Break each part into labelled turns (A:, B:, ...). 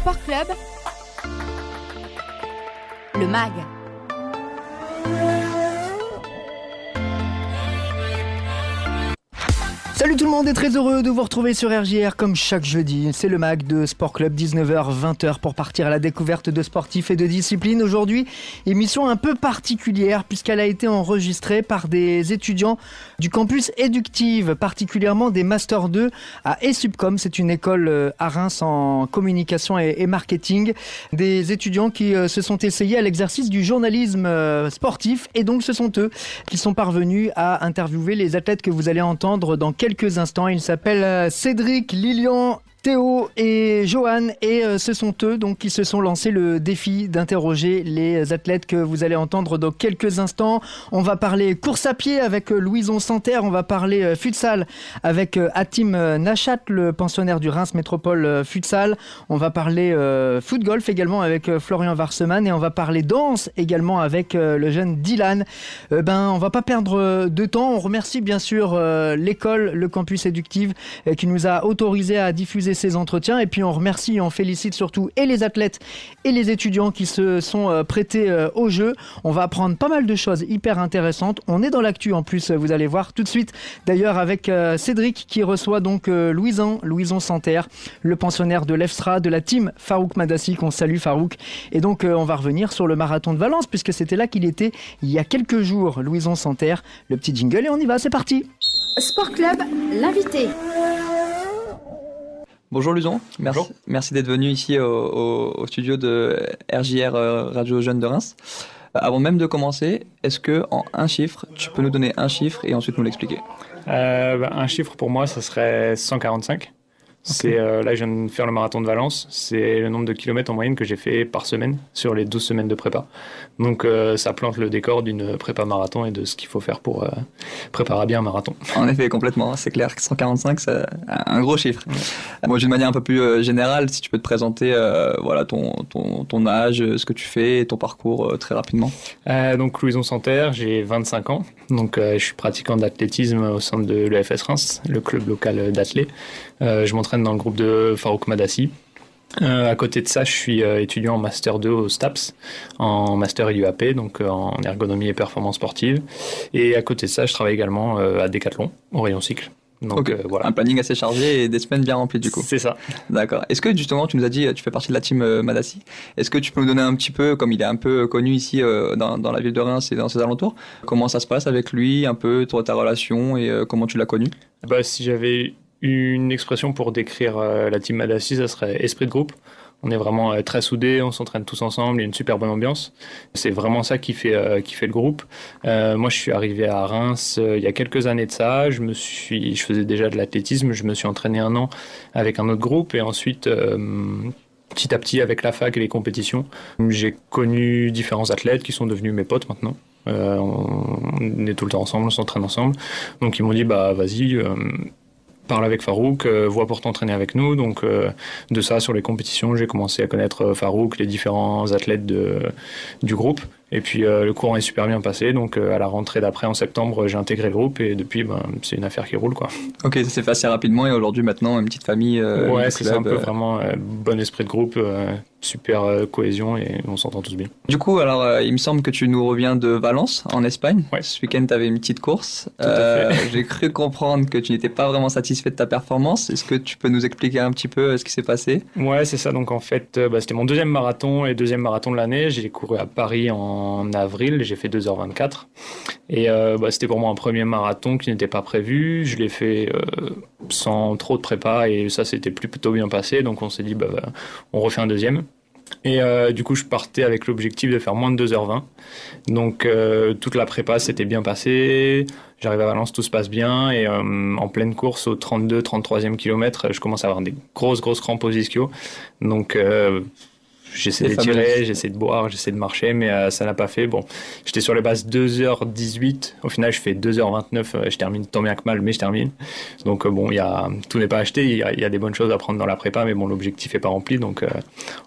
A: Sport Club, le MAG.
B: Salut tout le monde et très heureux de vous retrouver sur RJR comme chaque jeudi. C'est le MAC de Sport Club 19h-20h pour partir à la découverte de sportifs et de disciplines. Aujourd'hui, émission un peu particulière puisqu'elle a été enregistrée par des étudiants du campus éductive, particulièrement des Master 2 à ESUBCOM. C'est une école euh, à Reims en communication et marketing. Des étudiants qui euh, se sont essayés à l'exercice du journalisme euh, sportif et donc ce sont eux qui sont parvenus à interviewer les athlètes que vous allez entendre dans quelques quelques instants. Il s'appelle euh, Cédric Lilian Théo et Johan et euh, ce sont eux donc qui se sont lancés le défi d'interroger les athlètes que vous allez entendre dans quelques instants. On va parler course à pied avec euh, Louison Santerre, on va parler euh, futsal avec Atim Nachat, le pensionnaire du Reims Métropole Futsal. On va parler foot golf également avec Florian Varseman et on va parler danse également avec le jeune Dylan. ben on va pas perdre de temps. On remercie bien sûr l'école, le campus éductif qui nous a autorisé à diffuser ces entretiens. Et puis on remercie et on félicite surtout et les athlètes et les étudiants qui se sont euh, prêtés euh, au jeu. On va apprendre pas mal de choses hyper intéressantes. On est dans l'actu en plus, vous allez voir tout de suite. D'ailleurs avec euh, Cédric qui reçoit donc Louison, Louison Santerre, le pensionnaire de l'EFSTRA, de la team Farouk Madassi, qu'on salue Farouk. Et donc on va revenir sur le marathon de Valence puisque c'était là qu'il était il y a quelques jours, Louison Santerre. Le petit jingle et on y va, c'est parti.
A: Sport Club, l'invité.
C: Bonjour Luzon, merci, merci d'être venu ici au, studio de RJR euh, Radio Jeune de Reims. Euh, avant même de commencer, est-ce que en un chiffre, tu peux nous donner un chiffre et ensuite nous l'expliquer?
D: Euh, bah, Un chiffre pour moi, ça serait 145. C'est euh, là, je viens de faire le marathon de Valence. C'est le nombre de kilomètres en moyenne que j'ai fait par semaine sur les 12 semaines de prépa. Donc, euh, ça plante le décor d'une prépa marathon et de ce qu'il faut faire pour euh, préparer bien un marathon.
C: En effet, complètement. C'est clair que 145, c'est un gros chiffre. Moi, d'une manière un peu plus générale, si tu peux te présenter, voilà, ton, ton, ton, âge, ce que tu fais, ton parcours très rapidement.
D: donc, Louison Santerre, j'ai 25 ans. Donc, je suis pratiquant d'athlétisme au sein de l'EFS Reims, le club local d'athlètes. je m'entraîne dans le groupe de Farouk Madassi. Euh, à côté de ça, je suis euh, étudiant en Master 2 au STAPS, en Master IUAP, donc euh, en ergonomie et performance sportive. Et à côté de ça, je travaille également à Decathlon, au rayon cycle.
C: Donc voilà. Un planning assez chargé et des semaines bien remplies du coup.
D: C'est ça.
C: D'accord. Est-ce que justement, tu nous as dit, tu fais partie de la team Madassi. Est-ce que tu peux nous donner un petit peu, comme il est un peu connu ici dans, dans, la ville de Reims et dans ses alentours, comment ça se passe avec lui, un peu toi, ta relation et comment tu l'as connu?
D: Bah, Si j'avais une expression pour décrire euh, la team Madassi, ça serait esprit de groupe. On est vraiment euh, très soudés, on s'entraîne tous ensemble, il y a une super bonne ambiance. C'est vraiment ça qui fait, euh, qui fait le groupe. moi, je suis arrivé à Reims il y a quelques années de ça. Je, me suis, je faisais déjà de l'athlétisme, je me suis entraîné un an avec un autre groupe et ensuite petit à petit avec la fac et les compétitions. J'ai connu différents athlètes qui sont devenus mes potes maintenant. on est tout le temps ensemble, on s'entraîne ensemble. Donc ils m'ont dit bah vas-y, parle avec Farouk, euh, vois pour t'entraîner avec nous. Donc euh, de ça, sur les compétitions, j'ai commencé à connaître euh, Farouk, les différents athlètes de, du groupe. Et puis le courant est super bien passé, donc à la rentrée d'après en septembre, j'ai intégré le groupe et depuis, ben, c'est une affaire qui roule quoi.
C: Ok, ça s'est fait assez rapidement et aujourd'hui maintenant une petite famille.
D: ouais, c'est un peu vraiment bon esprit de groupe, super euh, cohésion et on s'entend tous bien.
C: Du coup, alors euh, il me semble que tu nous reviens de Valence en Espagne.
D: Ouais.
C: Ce week-end, tu avais une petite course. Euh, J'ai cru comprendre que tu n'étais pas vraiment satisfait de ta performance. Est-ce que tu peux nous expliquer un petit peu euh, ce qui s'est passé?
D: Ouais, c'est ça. Donc en fait, bah, c'était mon deuxième marathon et deuxième marathon de l'année. J'ai couru à Paris en avril. J'ai fait 2h24. Et bah, c'était pour moi un premier marathon qui n'était pas prévu. Je l'ai fait sans trop de prépa et ça s'était plutôt bien passé. Donc on s'est dit, bah, bah on refait un deuxième. Et euh, du coup, je partais avec l'objectif de faire moins de 2h20. Donc, euh, toute la prépa s'était bien passée. J'arrive à Valence, tout se passe bien. Et euh, en pleine course, au 32, 33e kilomètre, je commence à avoir des grosses, grosses crampes aux ischio. Donc, j'essaie d'étirer, j'essaie de boire, j'essaie de marcher, mais euh, ça n'a pas fait. Bon, j'étais sur les bases 2h18. Au final, je fais 2h29. euh, je termine tant bien que mal, mais je termine. Donc euh, bon, y a, tout n'est pas acheté. Il y, a, il y a des bonnes choses à prendre dans la prépa, mais bon, l'objectif est pas rempli. Donc euh,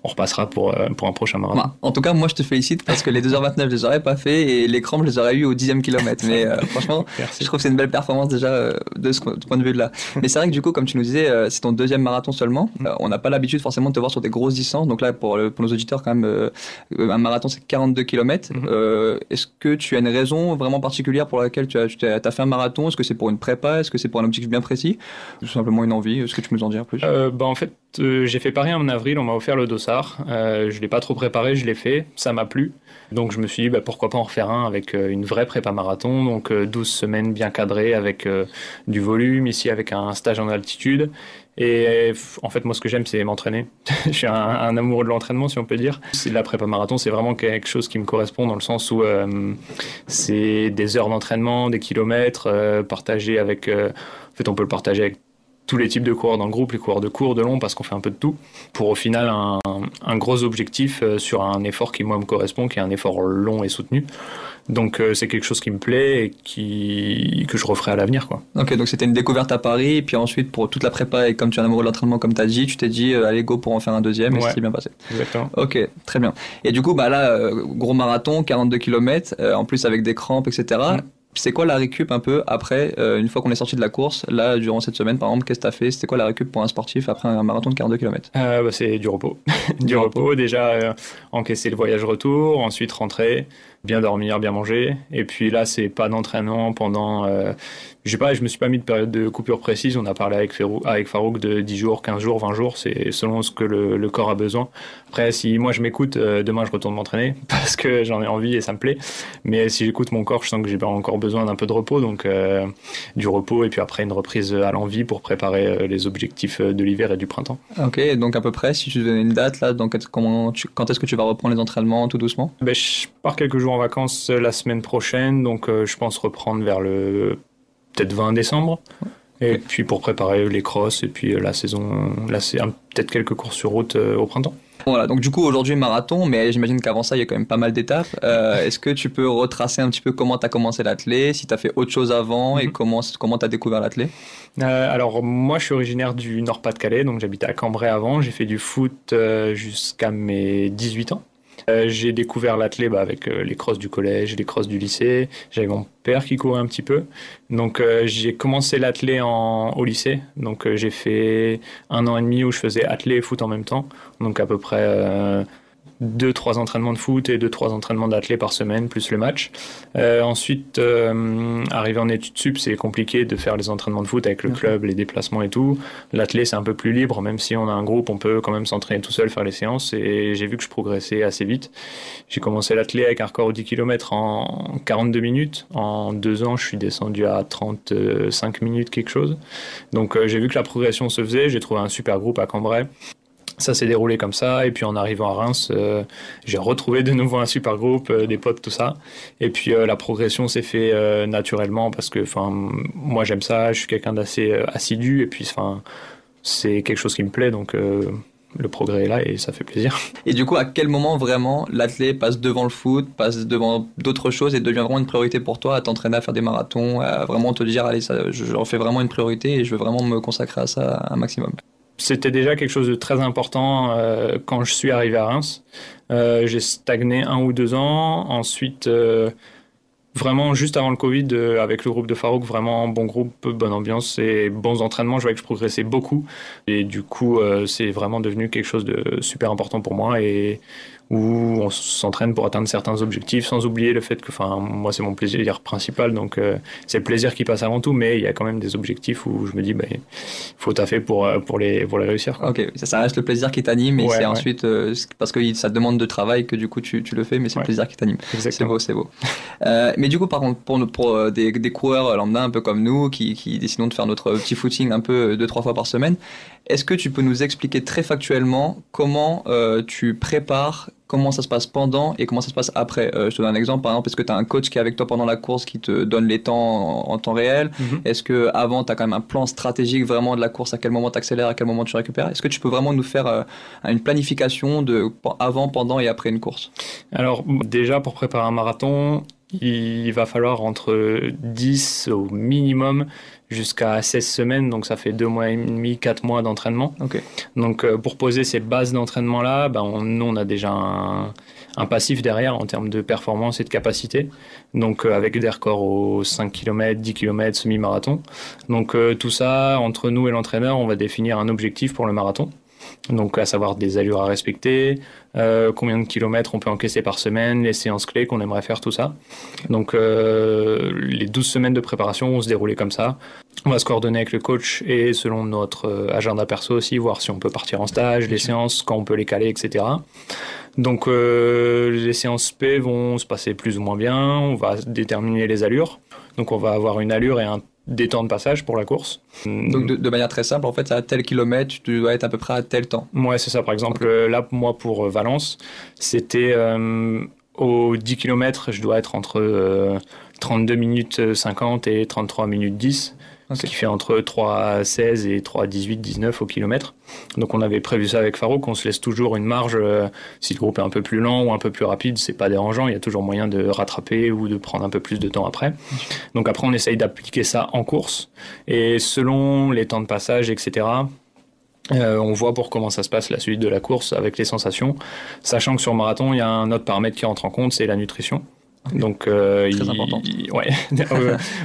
D: on repassera pour, pour un prochain marathon.
C: Bah, en tout cas, moi je te félicite parce que les 2h29 je les aurais pas fait et les crampes je les aurais eu au dixième kilomètre. Mais franchement,
D: Merci.
C: je trouve que c'est une belle performance déjà de ce de point de vue là. Mais c'est vrai que du coup, comme tu nous disais, c'est ton deuxième marathon seulement.
D: Mm.
C: On n'a pas l'habitude forcément de te voir sur des grosses distances. Donc là, pour, le- pour nos auditeurs, quand même, euh, un marathon c'est 42 km.
D: Mhm.
C: Est-ce que tu as une raison vraiment particulière pour laquelle tu as, tu as, t'as fait un marathon? Est-ce que c'est pour une prépa? Est-ce que c'est pour un objectif bien précis? Ou simplement une envie? Est-ce que tu peux nous en dire plus?
D: Euh, bah, en fait, euh, j'ai fait Paris en avril, on m'a offert le dossard. Euh, je l'ai pas trop préparé, je l'ai fait, ça m'a plu. Donc je me suis dit, bah, pourquoi pas en refaire un avec euh, une vraie prépa marathon, donc euh, 12 semaines bien cadrées avec euh, du volume, ici avec un stage en altitude. Et euh, en fait, moi, ce que j'aime, c'est m'entraîner. je suis un, un amoureux de l'entraînement, si on peut dire. La prépa marathon, c'est vraiment quelque chose qui me correspond dans le sens où euh, c'est des heures d'entraînement, des kilomètres euh, partagés avec. euh, en fait, on peut le partager avec tous les types de coureurs dans le groupe, les coureurs de court, de long, parce qu'on fait un peu de tout, pour au final un, un gros objectif euh, sur un effort qui moi me correspond, qui est un effort long et soutenu. Donc euh, c'est quelque chose qui me plaît et qui que je referai à l'avenir, quoi.
C: Ok, donc c'était une découverte à Paris, et puis ensuite pour toute la prépa, et comme tu es un amoureux de l'entraînement, comme tu as dit, tu t'es dit, euh, allez, go pour en faire un deuxième, et
D: Ouais.
C: ça s'est bien passé.
D: Exactement.
C: Ok, très bien. Et du coup, bah là, gros marathon, 42 km, en plus avec des crampes, etc.
D: Mm.
C: C'est quoi la récup un peu après, euh, une fois qu'on est sorti de la course, là, durant cette semaine, par exemple, qu'est-ce que tu as fait? C'était quoi la récup pour un sportif après un marathon de 42 km
D: Euh, bah, c'est du repos. du repos, déjà euh, encaisser le voyage retour, ensuite rentrer, bien dormir, bien manger. Et puis là, c'est pas d'entraînement pendant. Euh, je sais pas, je me suis pas mis de période de coupure précise. On a parlé avec, Farouk de 10 jours, 15 jours, 20 jours. C'est selon ce que le, le corps a besoin. Après, si moi je m'écoute, euh, demain je retourne m'entraîner parce que j'en ai envie et ça me plaît. Mais si j'écoute mon corps, je sens que j'ai encore besoin d'un peu de repos. Donc euh, du repos et puis après une reprise à l'envie pour préparer euh, les objectifs de l'hiver et du printemps.
C: Ok, donc à peu près, si tu donnais une date, là, donc comment tu, quand est-ce que tu vas reprendre les entraînements tout doucement?
D: Ben, je pars quelques jours en vacances euh, la semaine prochaine, donc euh, je pense reprendre vers le peut-être 20 décembre. Et puis pour préparer les crosses et puis euh, la saison, là c'est peut-être quelques courses sur route au printemps.
C: Voilà, donc du coup aujourd'hui marathon, mais j'imagine qu'avant ça il y a quand même pas mal d'étapes. Euh, Est-ce que tu peux retracer un petit peu comment tu as commencé l'athlé, si tu as fait autre chose avant et
D: Mhm.
C: comment comment tu as découvert l'athlé?
D: Euh, alors moi je suis originaire du Nord-Pas-de-Calais, donc j'habitais à Cambrai avant. J'ai fait du foot jusqu'à mes 18 ans. Euh, j'ai découvert l'athlé bah, avec euh, les crosses du collège, les crosses du lycée. J'avais mon père qui courait un petit peu. Donc euh, j'ai commencé l'athlé au lycée. Donc euh, j'ai fait un an et demi où je faisais athlé et foot en même temps. Donc à peu près euh, deux, trois entraînements de foot et deux, trois entraînements d'athlé par semaine, plus le match. Euh, ensuite, euh, arrivé en études sup, c'est compliqué de faire les entraînements de foot avec le club, les déplacements et tout. L'athlé, c'est un peu plus libre, même si on a un groupe, on peut quand même s'entraîner tout seul, faire les séances. Et j'ai vu que je progressais assez vite. J'ai commencé l'athlé avec un record au 10 km en 42 minutes. En deux ans, je suis descendu à 35 minutes, quelque chose. Donc euh, j'ai vu que la progression se faisait. J'ai trouvé un super groupe à Cambrai. Ça s'est déroulé comme ça, et puis en arrivant à Reims, euh, j'ai retrouvé de nouveau un super groupe, euh, des potes, tout ça. Et puis euh, la progression s'est fait naturellement parce que, moi j'aime ça, je suis quelqu'un d'assez assidu, et puis, c'est quelque chose qui me plaît, donc le progrès est là et ça fait plaisir.
C: Et du coup, à quel moment vraiment l'athlé passe devant le foot, passe devant d'autres choses et devient vraiment une priorité pour toi à t'entraîner à faire des marathons, à vraiment te dire allez, ça, je- j'en fais vraiment une priorité et je veux vraiment me consacrer à ça un maximum?
D: C'était déjà quelque chose de très important euh, quand je suis arrivé à Reims. Euh, j'ai stagné un ou deux ans. Ensuite, euh, vraiment juste avant le Covid, avec le groupe de Farouk, vraiment bon groupe, bonne ambiance et bons entraînements. Je voyais que je progressais beaucoup. Et du coup, c'est vraiment devenu quelque chose de super important pour moi où on s'entraîne pour atteindre certains objectifs sans oublier le fait que, enfin, moi, c'est mon plaisir principal. Donc, euh, c'est le plaisir qui passe avant tout, mais il y a quand même des objectifs où je me dis, ben, il faut taffer pour, euh, pour, les, pour les réussir. quoi.
C: Ok, ça, ça reste le plaisir qui t'anime et
D: Ouais,
C: c'est
D: ouais.
C: ensuite euh, parce que ça demande de travail que du coup tu, tu le fais, mais c'est le plaisir qui t'anime. C'est beau, c'est beau. Euh, mais du coup, par contre, pour, des, des coureurs lambda un peu comme nous, qui, qui décidons de faire notre petit footing un peu deux, trois fois par semaine, est-ce que tu peux nous expliquer très factuellement comment euh, tu prépares comment ça se passe pendant et comment ça se passe après. Euh, je te donne un exemple, par exemple, est-ce que tu as un coach qui est avec toi pendant la course qui te donne les temps en, temps réel
D: Mhm.
C: Est-ce que avant tu as quand même un plan stratégique vraiment de la course, à quel moment tu accélères, à quel moment tu récupères? Est-ce que tu peux vraiment nous faire euh, une planification de avant, pendant et après une course?
D: Alors déjà pour préparer un marathon, il va falloir entre 10 au minimum jusqu'à 16 semaines, donc ça fait 2 mois et demi, 4 mois d'entraînement. Donc euh, pour poser ces bases d'entraînement-là, ben, on- nous on a déjà un, un passif derrière en termes de performance et de capacité, donc euh, avec des records aux 5 km, 10 km, semi-marathon. Donc euh, tout ça, entre nous et l'entraîneur, on va définir un objectif pour le marathon. Donc à savoir des allures à respecter, euh, combien de kilomètres on peut encaisser par semaine, les séances clés qu'on aimerait faire, tout ça. Donc euh, les 12 semaines de préparation vont se dérouler comme ça. On va se coordonner avec le coach et selon notre euh, agenda perso aussi, voir si on peut partir en stage, les séances, quand on peut les caler, etc. Donc euh, les séances P vont se passer plus ou moins bien, on va déterminer les allures. Donc on va avoir une allure et un des temps de passage pour la course.
C: Donc de, de manière très simple, en fait, à tel kilomètre, tu dois être à peu près à tel temps.
D: Ouais, c'est ça. Par exemple, là, moi, pour euh, Valence, c'était euh, aux 10 km, je dois être entre euh, 32 minutes 50 et 33 minutes 10.
C: Ok.
D: Ce qui fait entre 3 16 et 3 18, 19 au kilomètre. Donc on avait prévu ça avec Farouk, on se laisse toujours une marge. euh, si le groupe est un peu plus lent ou un peu plus rapide, c'est pas dérangeant, il y a toujours moyen de rattraper ou de prendre un peu plus de temps après. Donc après on essaye d'appliquer ça en course. Et selon les temps de passage, etc., euh, on voit pour comment ça se passe la suite de la course avec les sensations, sachant que sur marathon, il y a un autre paramètre qui entre en compte, c'est la nutrition. Donc, euh,
C: Très
D: il- ouais,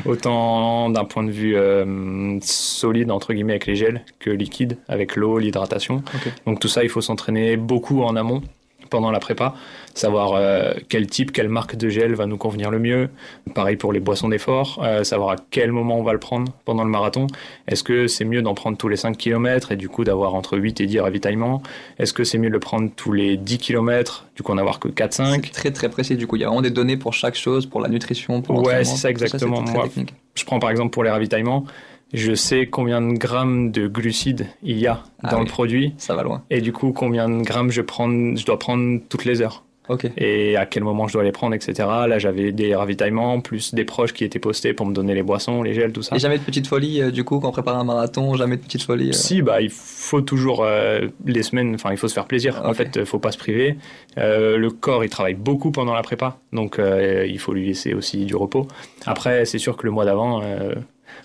D: autant d'un point de vue euh, solide entre guillemets avec les gels que liquide avec l'eau, l'hydratation. Donc tout ça, il faut s'entraîner beaucoup en amont pendant la prépa, savoir euh, quel type, quelle marque de gel va nous convenir le mieux. Pareil pour les boissons d'effort, euh, savoir à quel moment on va le prendre pendant le marathon. Est-ce que c'est mieux d'en prendre tous les 5 km et du coup d'avoir entre 8 et 10 ravitaillements? Est-ce que c'est mieux de le prendre tous les 10 km, du coup en avoir que 4-5
C: C'est très très précis du coup. Il y a vraiment des données pour chaque chose, pour la nutrition, pour
D: Ouais, c'est ça,
C: Tout
D: exactement.
C: très
D: Moi. Je prends par exemple pour les ravitaillements, je sais combien de grammes de glucides il y a
C: Ah
D: dans
C: oui.
D: le produit
C: Ça va loin.
D: et du coup combien de grammes je, prends, je dois prendre toutes les heures.
C: Ok.
D: et à quel moment je dois les prendre, etc. Là, j'avais des ravitaillements, plus des proches qui étaient postés pour me donner les boissons, les gels, tout ça.
C: Et jamais de petite folie euh, du coup quand on prépare un marathon, jamais de petite folie. euh.
D: Si, bah, il faut toujours euh, les semaines, enfin, il faut se faire plaisir. En fait, il faut pas se priver. Le corps, il travaille beaucoup pendant la prépa, donc il faut lui laisser aussi du repos. Après, c'est sûr que le mois d'avant,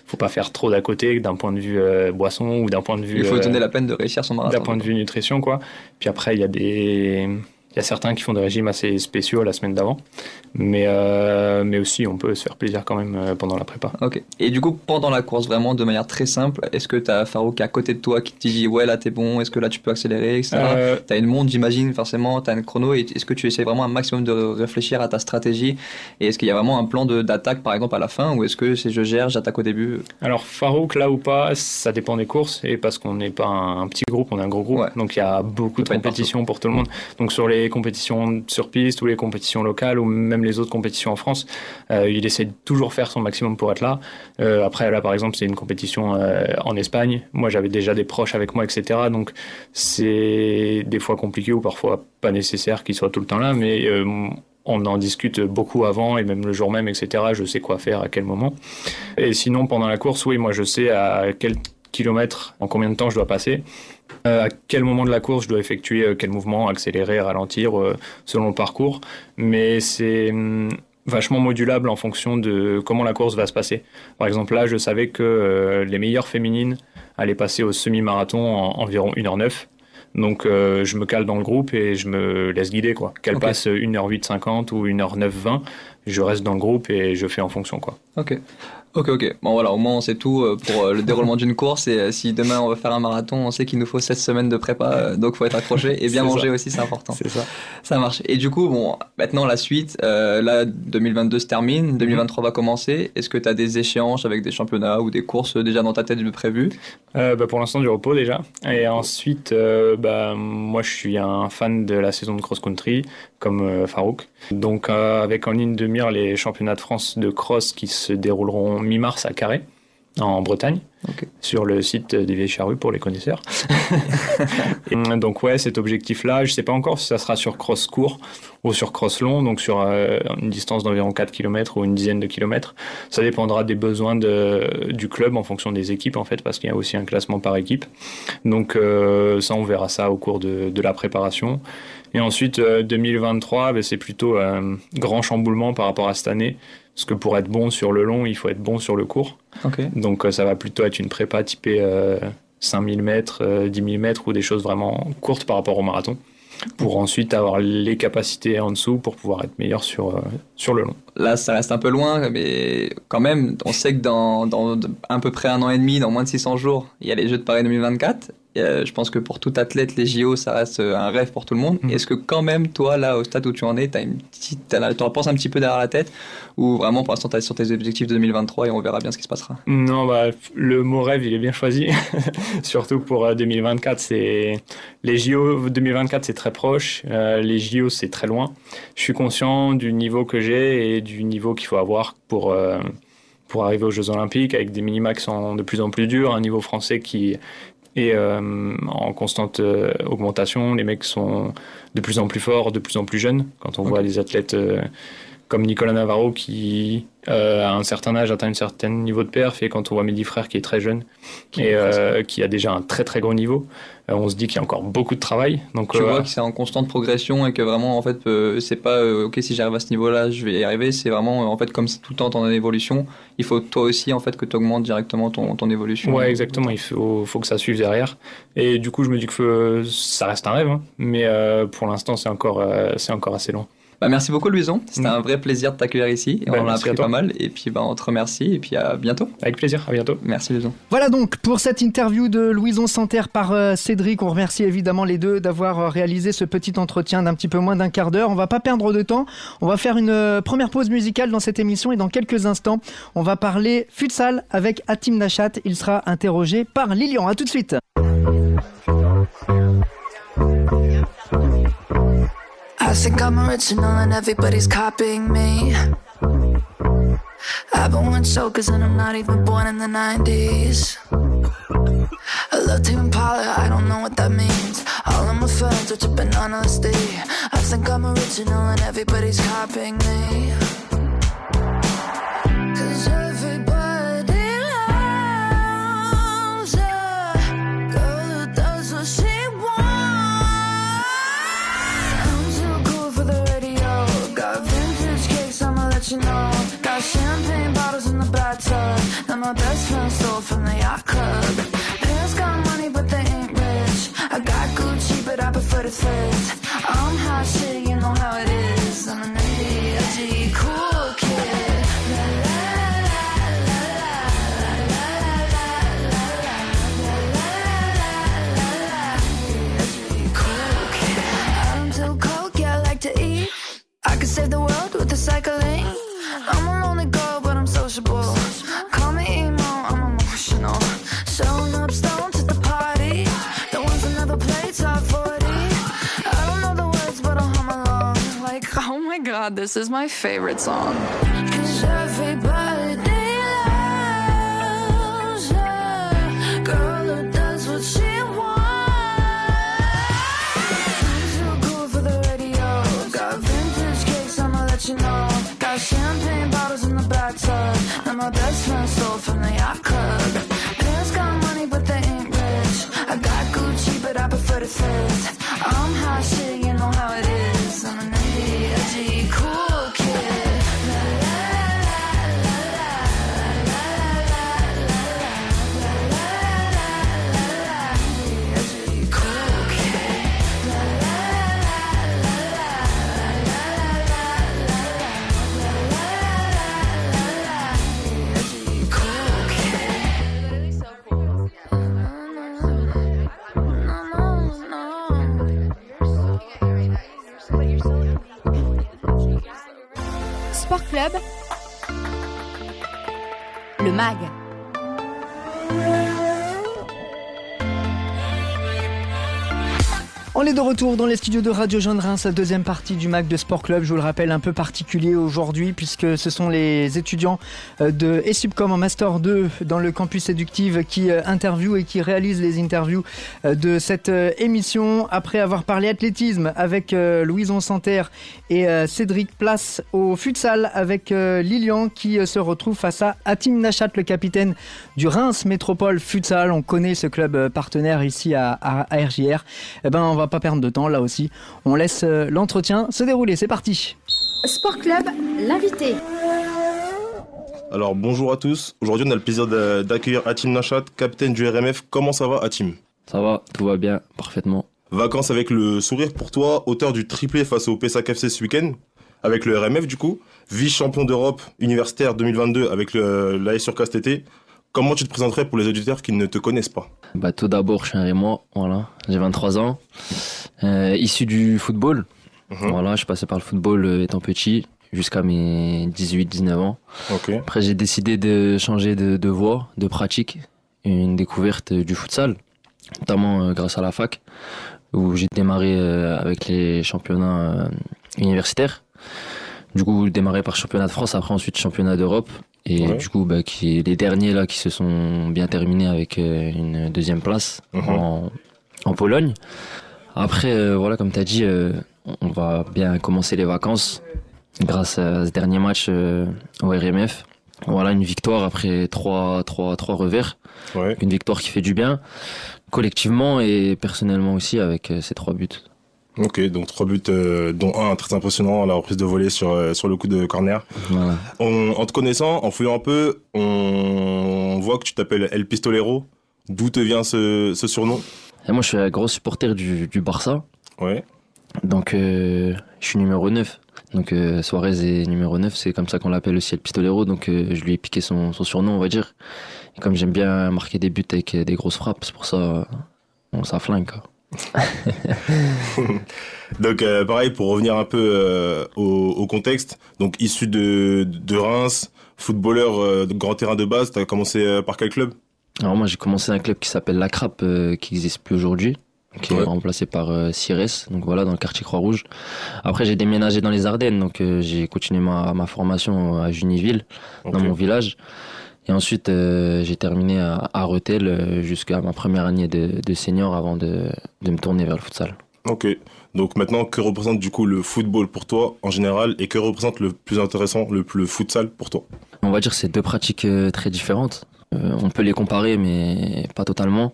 D: faut pas faire trop d'à côté d'un point de vue euh, boisson ou d'un point de vue.
C: Il faut
D: euh,
C: donner la peine de réussir son marathon.
D: d'un point de vue nutrition, quoi. Puis après, il y a des. Il y a certains qui font des régimes assez spéciaux la semaine d'avant, mais, euh, mais aussi on peut se faire plaisir quand même euh, pendant la prépa.
C: Ok. Et du coup, pendant la course, vraiment de manière très simple, est-ce que tu as Farouk à côté de toi qui te dit ouais là t'es bon, est-ce que là tu peux accélérer, etc.
D: Euh,
C: T'as une montre, j'imagine, forcément, t'as un chrono, et est-ce que tu essaies vraiment un maximum de réfléchir à ta stratégie Et est-ce qu'il y a vraiment un plan d'attaque, par exemple, à la fin, ou est-ce que c'est je gère, j'attaque au début?
D: Alors Farouk, là ou pas, ça dépend des courses, et parce qu'on n'est pas un, petit groupe, on est un gros groupe,
C: Ouais.
D: donc il y a beaucoup de compétitions pour tout le monde. Donc sur les compétitions sur piste ou les compétitions locales ou même les autres compétitions en France, euh, il essaie de toujours faire son maximum pour être là. Euh, après là par exemple c'est une compétition euh, en Espagne, moi j'avais déjà des proches avec moi etc. Donc c'est des fois compliqué ou parfois pas nécessaire qu'il soit tout le temps là, mais on en discute beaucoup avant et même le jour même, etc. Je sais quoi faire à quel moment. Et sinon, pendant la course, oui, moi je sais à quel kilomètre, en combien de temps je dois passer, à quel moment de la course je dois effectuer euh, quel mouvement, accélérer, ralentir, euh, selon le parcours. Mais c'est hum, vachement modulable en fonction de comment la course va se passer. Par exemple, là, je savais que euh, les meilleures féminines allaient passer au semi-marathon en environ 1h09. Donc euh, je me cale dans le groupe et je me laisse guider quoi. Qu'elle
C: Ok.
D: passe 1h0850 ou 1h920, je reste dans le groupe et je fais en fonction quoi.
C: Ok. Ok, ok. Bon, voilà, au moins on sait tout euh, pour euh, le déroulement d'une course. Et euh, si demain on veut faire un marathon, on sait qu'il nous faut 7 semaines de prépa, donc faut être accroché et bien manger
D: ça.
C: aussi, c'est important.
D: C'est ça.
C: Ça marche. Et du coup, bon, maintenant la suite, euh, là 2022 se termine, 2023 va commencer. Est-ce que tu as des échéances avec des championnats ou des courses déjà dans ta tête de prévues?
D: Euh, bah, pour l'instant du repos déjà. Et ensuite, euh, bah, moi je suis un fan de la saison de cross-country comme Farouk. Donc avec en ligne de mire les championnats de France de cross qui se dérouleront mi-mars à Carré. en Bretagne, sur le site des Vieilles Charrues pour les connaisseurs. Et donc ouais, cet objectif-là, je sais pas encore si ça sera sur cross court ou sur cross long, donc sur euh, une distance d'environ 4 km ou une dizaine de kilomètres. Ça dépendra des besoins de, du club en fonction des équipes en fait, parce qu'il y a aussi un classement par équipe. Donc euh, ça, on verra ça au cours de, de la préparation. Et ensuite, euh, 2023, ben, c'est plutôt un grand chamboulement par rapport à cette année. Parce que pour être bon sur le long, il faut être bon sur le court. Donc euh, ça va plutôt être une prépa typée euh, 5000 mètres, euh, 10 000 mètres ou des choses vraiment courtes par rapport au marathon. Pour ensuite avoir les capacités en dessous pour pouvoir être meilleur sur, euh, sur le long.
C: Là, ça reste un peu loin, mais quand même, on sait que dans, dans à peu près un an et demi, dans moins de 600 jours, il y a les Jeux de Paris 2024. Euh, je pense que pour tout athlète, les JO, ça reste euh, un rêve pour tout le monde.
D: Mhm.
C: Est-ce que quand même, toi, là, au stade où tu en es, t'as une petite, t'as- t'en penses un petit peu derrière la tête, ou vraiment pour l'instant, t'es sur tes objectifs de 2023 et on verra bien ce qui se passera?
D: Non, bah, le mot rêve, il est bien choisi. Surtout pour euh, 2024, c'est les JO 2024, c'est très proche. Euh, les JO, c'est très loin. Je suis conscient du niveau que j'ai et du niveau qu'il faut avoir pour euh, pour arriver aux Jeux Olympiques avec des minima qui sont de plus en plus durs, un niveau français qui est euh, en constante euh, augmentation. Les mecs sont de plus en plus forts, de plus en plus jeunes. Quand on voit des athlètes euh, comme Nicolas Navarro qui euh, à un certain âge atteint un certain niveau de perf et quand on voit Mehdi Frère qui est très jeune et euh, qui a déjà un très très gros niveau, on se dit qu'il y a encore beaucoup de travail. Donc
C: Tu
D: euh,
C: vois que c'est en constante progression et que vraiment, en fait, euh, c'est pas, euh, ok, si j'arrive à ce niveau-là, je vais y arriver. C'est vraiment, euh, en fait, comme c'est tout le temps en évolution, il faut toi aussi, en fait, que tu augmentes directement ton, ton évolution.
D: Ouais, exactement. Il faut, faut que ça suive derrière. Et du coup, je me dis que euh, ça reste un rêve, hein. mais euh, pour l'instant, c'est encore, euh, c'est encore assez long.
C: Bah, merci beaucoup, Louison. C'était
D: Mm.
C: un vrai plaisir de t'accueillir ici. Et
D: Bah,
C: on en a appris
D: toi.
C: pas mal. Et puis, bah, on te remercie. Et puis, à bientôt.
D: Avec plaisir. À bientôt.
C: Merci, Louison.
B: Voilà donc pour cette interview de Louison Santerre par euh, Cédric. On remercie évidemment les deux d'avoir euh, réalisé ce petit entretien d'un petit peu moins d'un quart d'heure. On va pas perdre de temps. On va faire une euh, première pause musicale dans cette émission et dans quelques instants, on va parler futsal avec Atim Nachat. Il sera interrogé par Lilian. À tout de suite.
E: I think I'm original and everybody's copying me. I've been wearing chokers and I'm not even born in the 90s. I love Tame Impala, I don't know what that means. All of my friends are tripping on LSD. I think I'm original and everybody's copying me. You know. Got champagne bottles in the bathtub that my best friend stole from the yacht club. Parents got money, but they ain't rich. I got Gucci, but I prefer to thrift. I'm hot shit, you know how it is. I'm an edgy, cool kid. La la la la la la la la la la la edgy, cool kid. I don't do yeah, I like to eat. I could save the world with the cycling. I'm a lonely girl, but I'm sociable. Call me emo, I'm emotional. Showing up stoned to the party. The ones play top 40. I don't know the words, but I'll hum along. Like, oh my god, this is my favorite song. Champagne bottles in the bathtub that my best friend stole from the yacht club.
B: Retour dans les studios de Radio Jeune Reims, la deuxième partie du MAC de Sport Club. Je vous le rappelle, un peu particulier aujourd'hui puisque ce sont les étudiants euh, de ESUBCOM en Master 2 dans le campus éductive qui euh, interviewent et qui réalisent les interviews euh, de cette émission. Après avoir parlé athlétisme avec Louison Santerre et Cédric Place au futsal avec Lilian qui se retrouve face à Atim Nachat, le capitaine du Reims Métropole Futsal. On connaît ce club partenaire ici à RJR. Eh ben, on va pas perdre de temps là aussi. On laisse euh, l'entretien se dérouler. C'est parti.
A: Sport Club, l'invité.
F: Alors bonjour à tous. Aujourd'hui on a le plaisir d'accueillir Atim Nachat, capitaine du RMF. Comment ça va Atim
G: Ça va, tout va bien, parfaitement.
F: Vacances avec le sourire pour toi, auteur du triplé face au PSAC FC ce week-end, avec le RMF du coup, vice-champion d'Europe universitaire 2022 avec le, l'AS sur été. Comment tu te présenterais pour les auditeurs qui ne te connaissent pas
G: Bah, tout d'abord, je suis un Rémois, voilà. J'ai 23 ans. Euh, issu du football.
F: Mhm.
G: Voilà, je suis passé par le football euh, étant petit, jusqu'à mes 18-19 ans. Après, j'ai décidé de changer de, de voie, de pratique. Une découverte euh, du futsal, notamment euh, grâce à la fac, où j'ai démarré avec les championnats universitaires. Du coup, démarré par championnat de France, après ensuite championnat d'Europe. Et
F: Ouais.
G: du coup, bah, qui, les derniers là qui se sont bien terminés avec euh, une deuxième place
F: Mhm.
G: en, en Pologne. Après, euh, voilà, comme tu as dit, euh, on va bien commencer les vacances grâce à ce dernier match au RMF. Voilà, une victoire après trois, trois, trois revers.
F: Ouais.
G: Une victoire qui fait du bien, collectivement et personnellement aussi avec ces trois buts.
F: Ok, donc trois buts, euh, dont un très impressionnant la reprise de volée sur, euh, sur le coup de corner.
G: Voilà.
F: On- en te connaissant, en fouillant un peu, on voit que tu t'appelles El Pistolero. D'où te vient ce, ce surnom?
G: Et moi, je suis un gros supporter du, du Barça.
F: Ouais.
G: Donc, euh, je suis numéro 9. Donc, Suarez est numéro 9. C'est comme ça qu'on l'appelle aussi, El Pistolero. Donc, je lui ai piqué son, son surnom, on va dire. Et comme j'aime bien marquer des buts avec des grosses frappes, c'est pour ça, on ça flingue, quoi.
F: Donc euh, pareil, pour revenir un peu euh, au, au contexte, donc issu de, de Reims, footballeur euh, de grand terrain de base, t'as commencé euh, par quel club?
G: Alors, moi, j'ai commencé un club qui s'appelle La Crappe, qui n'existe plus aujourd'hui. Qui
F: Ouais.
G: est remplacé par euh, Cires, donc voilà, dans le quartier Croix-Rouge. Après, j'ai déménagé dans les Ardennes, donc euh, j'ai continué ma, ma formation à Juniville. dans mon village. Et ensuite, euh, j'ai terminé à, à Rethel euh, jusqu'à ma première année de, de senior avant de, de me tourner vers le futsal.
F: Ok. Donc maintenant, que représente du coup le football pour toi en général et que représente le plus intéressant, le, le futsal pour toi?
G: On va dire que c'est deux pratiques euh, très différentes. Euh, on peut les comparer, mais pas totalement.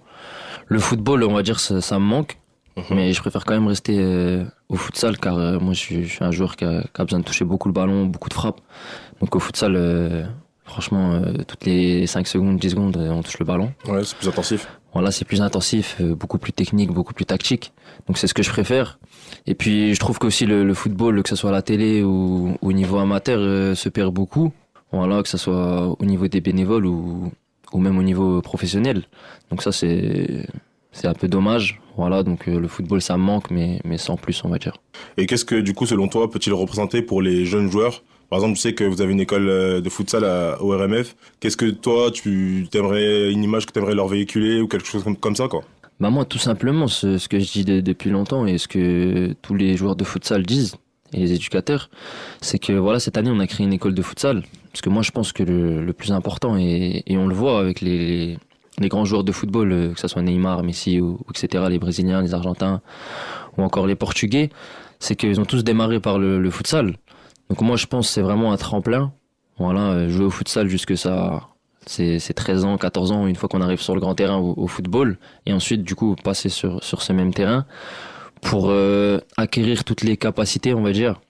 G: Le football, on va dire, ça, ça me manque.
F: Mhm.
G: Mais je préfère quand même rester euh, au futsal car euh, moi je suis, je suis un joueur qui a, qui a besoin de toucher beaucoup le ballon, beaucoup de frappes. Donc au futsal, franchement, euh, toutes les 5 secondes, 10 secondes, euh, on touche le ballon.
F: Ouais, c'est plus intensif.
G: Voilà, c'est plus intensif, euh, beaucoup plus technique, beaucoup plus tactique. Donc c'est ce que je préfère. Et puis je trouve qu'aussi le, le football, que ce soit à la télé ou au niveau amateur, euh, se perd beaucoup. Voilà, que ce soit au niveau des bénévoles ou, ou même au niveau professionnel. Donc ça c'est c'est un peu dommage. Voilà, donc euh, le football ça me manque, mais mais sans plus on va dire.
F: Et qu'est-ce que du coup, selon toi, peut-il représenter pour les jeunes joueurs Par exemple, je sais que vous avez une école euh, de futsal à- au RMF. Qu'est-ce que toi, tu t'aimerais une image que tu aimerais leur véhiculer ou quelque chose comme, ça quoi?
G: Bah moi, tout simplement, ce, que je dis de- depuis longtemps et ce que tous les joueurs de futsal disent et les éducateurs, c'est que voilà, cette année, on a créé une école de futsal. Parce que moi, je pense que le, plus important, et, on le voit avec les, les grands joueurs de football, euh, que ce soit Neymar, Messi, ou etc., les Brésiliens, les Argentins, ou encore les Portugais, c'est qu'ils ont tous démarré par le, le futsal. Donc moi, je pense c'est vraiment un tremplin. Voilà, euh, jouer au futsal jusque ça, c'est c'est 13 ans, 14 ans, une fois qu'on arrive sur le grand terrain au, football et ensuite du coup passer sur, sur ce même terrain pour euh, acquérir toutes les capacités, on va dire,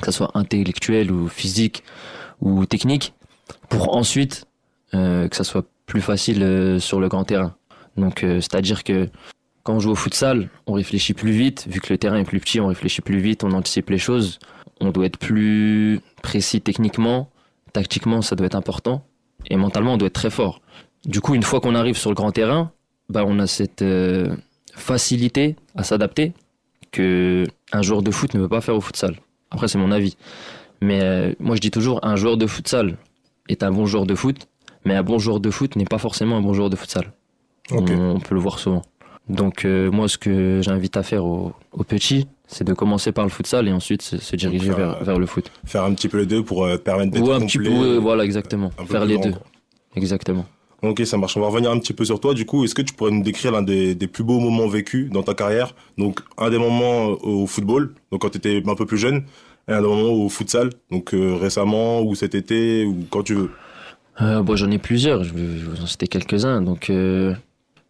G: que ce soit intellectuelle ou physique ou technique, pour ensuite euh, que ça soit plus facile sur le grand terrain. Donc c'est-à-dire que quand on joue au futsal, on réfléchit plus vite, vu que le terrain est plus petit, on réfléchit plus vite, on anticipe les choses, on doit être plus précis techniquement, tactiquement ça doit être important, et mentalement on doit être très fort. Du coup, une fois qu'on arrive sur le grand terrain, bah, on a cette euh, facilité à s'adapter que un joueur de foot ne peut pas faire au futsal. Après, c'est mon avis. Mais euh, moi, je dis toujours, un joueur de futsal est un bon joueur de foot, mais un bon joueur de foot n'est pas forcément un bon joueur de futsal. On, on peut le voir souvent. Donc euh, moi, ce que j'invite à faire aux, aux petits, c'est de commencer par le futsal et ensuite se, diriger
F: faire,
G: vers,
F: euh,
G: vers le foot.
F: Faire un petit peu les deux pour euh, permettre d'être
G: Ou un petit peu, ouais, voilà, exactement. Faire les deux,
F: quoi.
G: exactement.
F: Ok, ça marche. On va revenir un petit peu sur toi. Du coup, est-ce que tu pourrais nous décrire l'un des, des plus beaux moments vécus dans ta carrière? Donc, un des moments euh, au football, donc quand tu étais un peu plus jeune, et un des moments au futsal, donc euh, récemment ou cet été ou quand tu veux.
G: Euh, bon, j'en ai plusieurs, je vais je vais vous en citer quelques-uns. Donc, euh,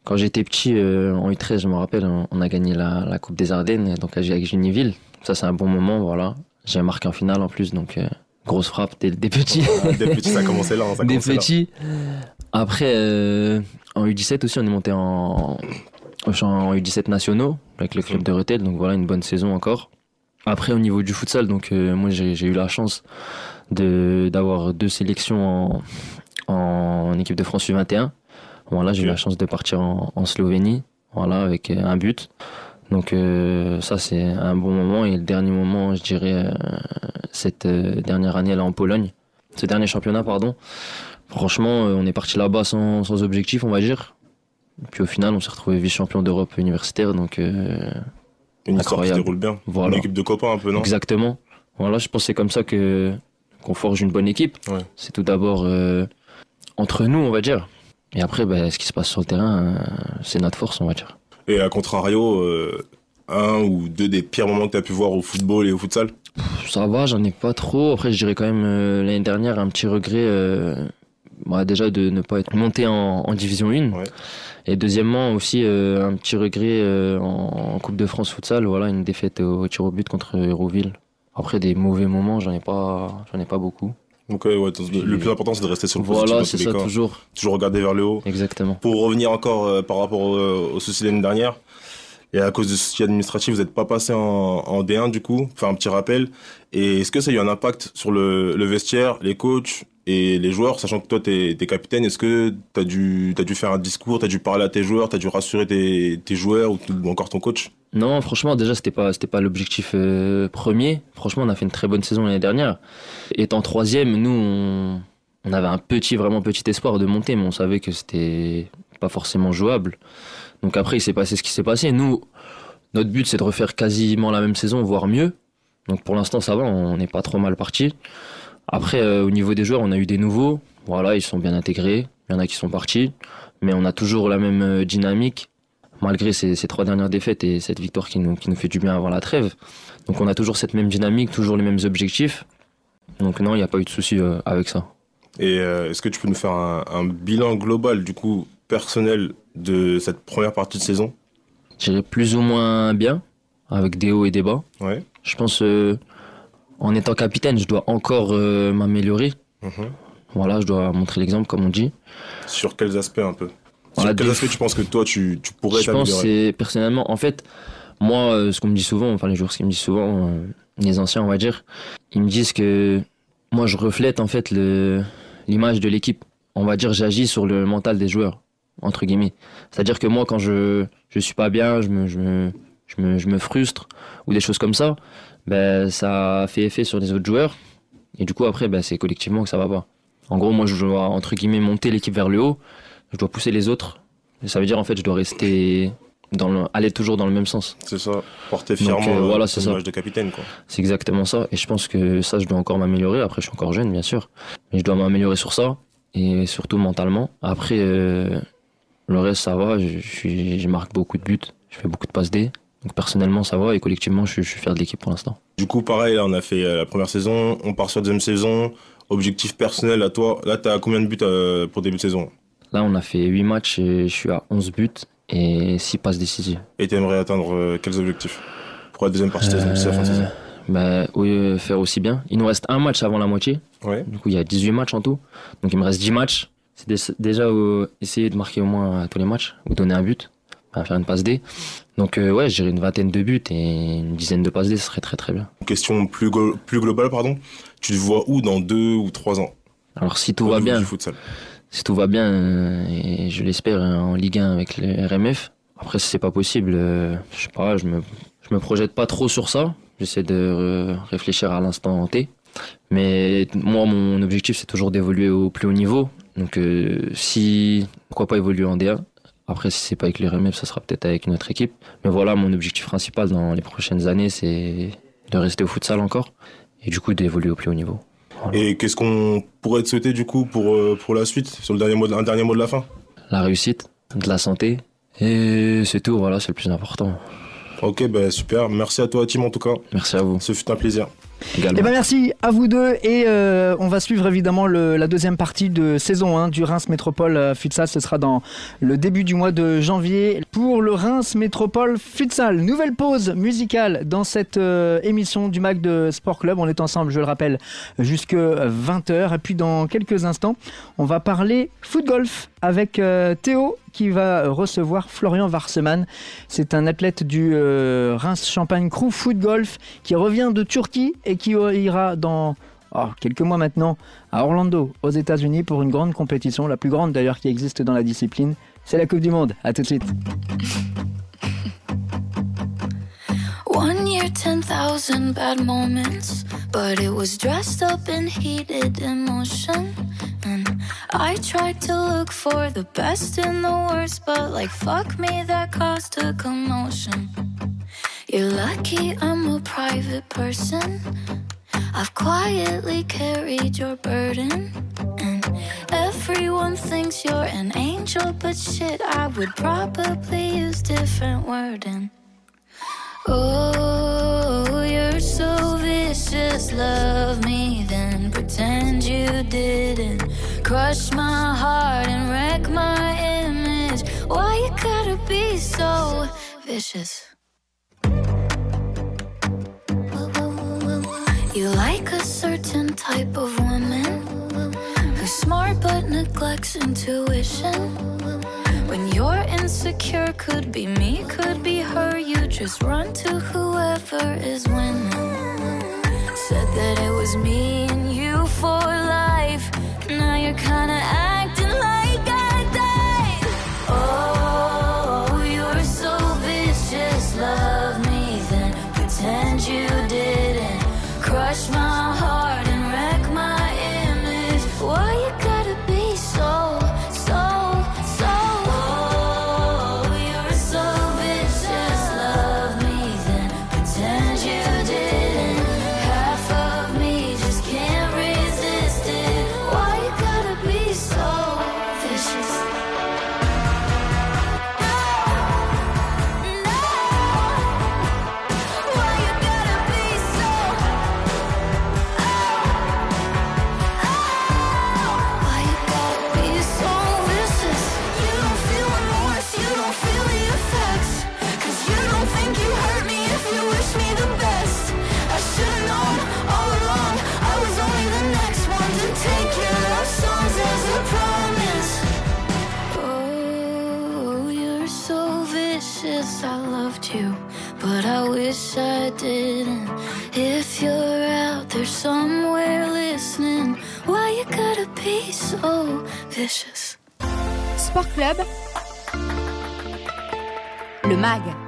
G: quand j'étais petit, euh, en U13, je me rappelle, on, on a gagné la, la Coupe des Ardennes, donc avec Juniville. Ça, c'est un bon moment, voilà. J'ai marqué en finale en plus, donc euh, grosse frappe des, des petits.
F: Des petits, ça a commencé là. hein, ça
G: des
F: là.
G: petits. Après, euh, en U17 aussi, on est monté en, en U17 nationaux avec le club de Rethel, donc voilà, une bonne saison encore. Après, au niveau du futsal, donc moi j'ai eu la chance de d'avoir deux sélections en, en équipe de France U21. Voilà, j'ai eu la chance de partir en, en Slovénie, voilà, avec euh, un but. Donc euh, ça c'est un bon moment et le dernier moment, je dirais euh, cette euh, dernière année là en Pologne, ce dernier championnat pardon. Franchement, on est parti là-bas sans, sans objectif, on va dire. Puis au final, on s'est retrouvé vice-champion d'Europe universitaire, donc
F: Une histoire qui
G: Incroyable.
F: déroule bien.
G: Voilà.
F: Une équipe de copains un peu, non?
G: Exactement. Voilà, je pense que c'est comme ça que qu'on forge une bonne équipe.
F: Ouais.
G: C'est tout d'abord entre nous, on va dire. Et après, ben, ce qui se passe sur le terrain, euh, c'est notre force, on va dire.
F: Et à contrario, euh, un ou deux des pires moments que tu as pu voir au football et au futsal?
G: Ça va, j'en ai pas trop. Après, je dirais quand même euh, l'année dernière un petit regret. euh, bah, déjà de ne pas être monté en, en division 1.
F: Ouais.
G: Et deuxièmement aussi un petit regret en, en Coupe de France futsal, voilà une défaite au tir au but contre Hérouville. Après des mauvais moments, j'en ai pas j'en ai pas beaucoup.
F: Donc, ouais, ouais, le plus important, c'est de rester sur le positif
G: Voilà, c'est ça
F: cas.
G: toujours.
F: Toujours regarder vers le haut.
G: Exactement.
F: Pour revenir encore euh, par rapport au, au souci de l'année dernière, et à cause de soucis administratifs, vous n'êtes pas passé en, en D1 du coup, enfin un petit rappel. Et est-ce que ça a eu un impact sur le, le vestiaire, les coachs et les joueurs, sachant que toi t'es es capitaine, est-ce que dû, t'as dû faire un discours, t'as dû parler à tes joueurs, t'as dû rassurer tes, joueurs ou, encore ton coach?
G: Non, franchement, déjà, c'était pas, pas l'objectif euh, premier. Franchement, on a fait une très bonne saison l'année dernière. Étant troisième, nous, on, on avait un petit, vraiment petit espoir de monter, mais on savait que c'était pas forcément jouable. Donc après, il s'est passé ce qui s'est passé. Nous, notre but, c'est de refaire quasiment la même saison, voire mieux. Donc pour l'instant, ça va, on n'est pas trop mal parti. Après, euh, au niveau des joueurs, on a eu des nouveaux. Voilà, ils sont bien intégrés. Il y en a qui sont partis. Mais on a toujours la même euh, dynamique malgré ces, ces trois dernières défaites et cette victoire qui nous, qui nous fait du bien avant la trêve. Donc on a toujours cette même dynamique, toujours les mêmes objectifs. Donc non, il n'y a pas eu de souci euh, avec ça.
F: Et euh, est-ce que tu peux nous faire un, un bilan global du coup personnel de cette première partie de saison?
G: J'irai plus ou moins bien, avec des hauts et des bas.
F: Ouais.
G: Je pense, euh, en étant capitaine, je dois encore euh, m'améliorer.
F: Mhm.
G: Voilà, je dois montrer l'exemple, comme on dit.
F: Sur quels aspects un peu?
G: Voilà,
F: Sur quels aspects tu penses que toi tu, tu pourrais
G: Je pense c'est personnellement, en fait, moi, euh, ce qu'on me dit souvent, enfin les joueurs, ce qu'ils me disent souvent, euh, les anciens, on va dire, ils me disent que moi, je reflète en fait l'image de l'équipe. On va dire, j'agis sur le mental des joueurs, entre guillemets. C'est-à-dire que moi, quand je je suis pas bien, je me je me je me, je me frustre ou des choses comme ça, ben ça fait effet sur les autres joueurs. Et du coup, après, ben, c'est collectivement que ça va pas. En gros, moi, je dois entre guillemets monter l'équipe vers le haut. Je dois pousser les autres. Et ça veut dire en fait, je dois rester dans le, aller toujours dans le même sens.
F: C'est ça, porter
G: Donc,
F: fièrement
G: euh,
F: euh,
G: voilà, c'est
F: de capitaine quoi.
G: C'est exactement ça. Et je pense que ça, je dois encore m'améliorer. Après, je suis encore jeune, bien sûr. Mais je dois m'améliorer sur ça. Et surtout mentalement. Après, euh, le reste, ça va. Je, je, suis, je marque beaucoup de buts. Je fais beaucoup de passes D. Donc personnellement, ça va. Et collectivement, je, suis- je suis fier de l'équipe pour l'instant.
F: Du coup, pareil, là, on a fait euh, la première saison, on part sur la deuxième saison. Objectif personnel à toi, là, t'as combien de buts euh, pour début de saison?
G: Là, on a fait 8 matchs et je suis à 11 buts et 6 passes décisives.
F: Et t'aimerais atteindre euh, quels objectifs? Pour la deuxième partie de saison, d'ici la fin de saison
G: bah, oui, faire aussi bien. Il nous reste un match avant la moitié.
F: Ouais.
G: Du coup, il y a 18 matchs en tout. Donc, il me reste 10 matchs. C'est dé- déjà essayer de marquer au moins tous les matchs ou donner un but, faire une passe D. Donc, euh, ouais, j'irai une vingtaine de buts et une dizaine de passes D, ce serait très très bien.
F: Une question plus, glo- plus globale, pardon. Tu te vois où dans deux ou trois ans?
G: Alors, si tout va bien, si tout va bien, euh, et je l'espère, euh, en Ligue 1 avec le RMF. Après, si c'est pas possible, euh, je sais pas, je me, je me projette pas trop sur ça. J'essaie de euh, réfléchir à l'instant T. Mais moi, mon objectif, c'est toujours d'évoluer au plus haut niveau. Donc, si, pourquoi pas évoluer en D1 Après, si c'est pas avec les RMF, ça sera peut-être avec notre équipe. Mais voilà, mon objectif principal dans les prochaines années, c'est de rester au futsal encore et du coup d'évoluer au plus haut niveau.
F: Et qu'est-ce qu'on pourrait te souhaiter du coup pour, euh, pour la suite, sur le dernier mot un dernier mot de la fin?
G: La réussite, de la santé et c'est tout. Voilà, c'est le plus important.
F: Ok, bah super. Merci à toi, Tim, en tout cas.
G: Merci à vous
F: Ce fut un plaisir.
B: Eh ben merci à vous deux et euh, on va suivre évidemment la deuxième partie de saison 1 du Reims Métropole euh, Futsal. Ce sera dans le début du mois de janvier pour le Reims Métropole Futsal. Nouvelle pause musicale dans cette euh, émission du Mac de Sport Club. On est ensemble, je le rappelle, jusque 20h. Et puis dans quelques instants, on va parler foot golf avec euh, Théo qui va recevoir Florian Varseman. C'est un athlète du euh, Reims Champagne Crew Foot Golf qui revient de Turquie et qui ira dans oh, quelques mois maintenant à Orlando, aux États-Unis, pour une grande compétition, la plus grande d'ailleurs qui existe dans la discipline. C'est la Coupe du Monde. À tout de suite.
H: One year, 10,000 bad moments, but it was dressed up in heated emotion. And I tried to look for the best in the worst, but like fuck me, that caused a commotion. You're lucky I'm a private person. I've quietly carried your burden. And everyone thinks you're an angel, but shit, I would probably use different wording. Oh, you're so vicious. Love me, then pretend you didn't. Crush my heart and wreck my image. Why you gotta be so vicious? You like a certain type of woman who's smart but neglects intuition. When you're insecure, could be me, could be just run to whoever is winning. Said that it was me and you for life. Now you're kinda
A: Le MAG.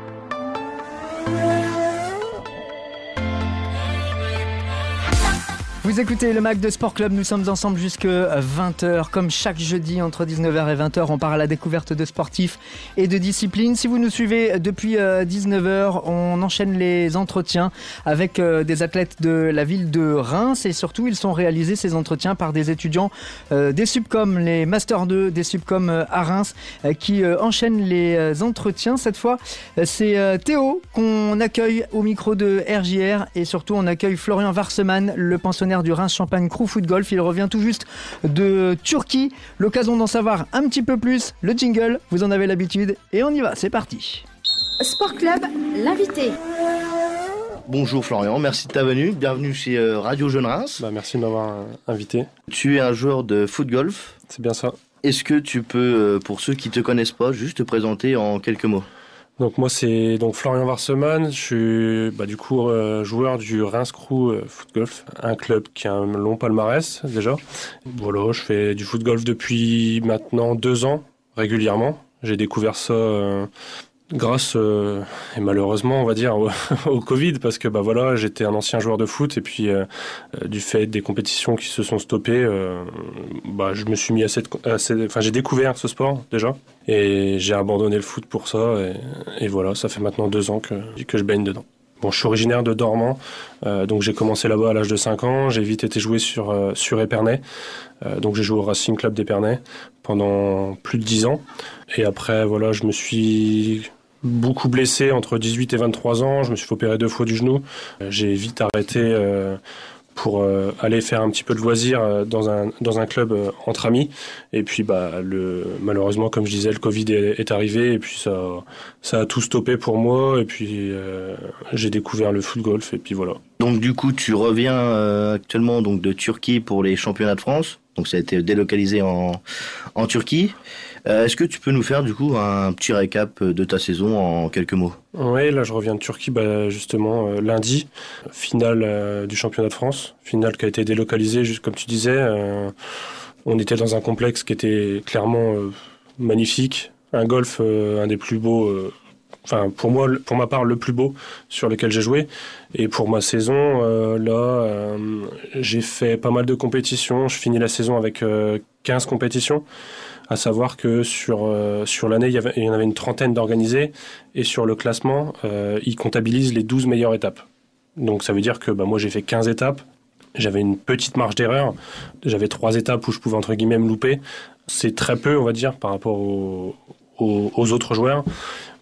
B: Vous écoutez le Mac de Sport Club, nous sommes ensemble jusque 20h. Comme chaque jeudi entre 19h et 20h, on part à la découverte de sportifs et de disciplines. Si vous nous suivez depuis euh, 19h, on enchaîne les entretiens avec euh, des athlètes de la ville de Reims et surtout ils sont réalisés ces entretiens par des étudiants euh, des subcoms, les Master 2 des subcoms euh, à Reims euh, qui euh, enchaînent les euh, entretiens. Cette fois, euh, c'est euh, Théo qu'on accueille au micro de RJR et surtout on accueille Florian Varseman, le pensionnaire du Reims Champagne Crew Foot Golf. Il revient tout juste de Turquie. L'occasion d'en savoir un petit peu plus. Le jingle, vous en avez l'habitude et on y va, c'est parti.
A: Sport Club, l'invité.
I: Bonjour Florian, merci de ta venue. Bienvenue chez euh, Radio Jeune Reims.
J: Bah, merci de m'avoir euh, invité.
I: Tu es un joueur de foot golf.
J: C'est bien ça.
I: Est-ce que tu peux, euh, pour ceux qui te connaissent pas, juste te présenter en quelques mots?
J: Donc moi c'est donc Florian Varseman, je suis bah, du coup euh, joueur du Reims Crew euh, Foot Golf, un club qui a un long palmarès déjà. Voilà, je fais du foot golf depuis maintenant deux ans régulièrement. J'ai découvert ça euh, grâce euh, et malheureusement on va dire au, Covid parce que bah voilà j'étais un ancien joueur de foot et puis euh, euh, du fait des compétitions qui se sont stoppées euh, bah je me suis mis à cette enfin j'ai découvert ce sport déjà et j'ai abandonné le foot pour ça et, et voilà ça fait maintenant deux ans que que je baigne dedans Bon, je suis originaire de Dormant, euh, donc j'ai commencé là-bas à l'âge de 5 ans. J'ai vite été joué sur, euh, sur Épernay. Euh, donc j'ai joué au Racing Club d'Épernay pendant plus de 10 ans. Et après, voilà, je me suis beaucoup blessé entre 18 et 23 ans. Je me suis opérer deux fois du genou. Euh, J'ai vite arrêté euh, pour euh, aller faire un petit peu de loisirs euh, dans un, dans un club entre amis. Et puis, bah, le, malheureusement, comme je disais, le Covid est, est arrivé et puis ça, ça a tout stoppé pour moi. Et puis, j'ai découvert le foot golf et puis voilà.
I: Donc du coup, tu reviens actuellement donc de Turquie pour les championnats de France. Donc ça a été délocalisé en, en Turquie. Euh, Est-ce que tu peux nous faire du coup un petit récap de ta saison en quelques mots?
J: Oui, là je reviens de Turquie bah, justement euh, lundi, finale euh, du championnat de France, finale qui a été délocalisée, juste comme tu disais. on était dans un complexe qui était clairement magnifique, un golf, un des plus beaux, enfin pour moi, pour ma part, le plus beau sur lequel j'ai joué. Et pour ma saison, là, j'ai fait pas mal de compétitions. Je finis la saison avec euh, 15 compétitions. À savoir que sur, euh, sur l'année, il, y en avait une trentaine d'organisées. Et sur le classement, euh, ils comptabilisent les 12 meilleures étapes. Donc ça veut dire que bah, moi, j'ai fait 15 étapes. J'avais une petite marge d'erreur. J'avais trois étapes où je pouvais, entre guillemets, me louper. C'est très peu, on va dire, par rapport aux, autres joueurs.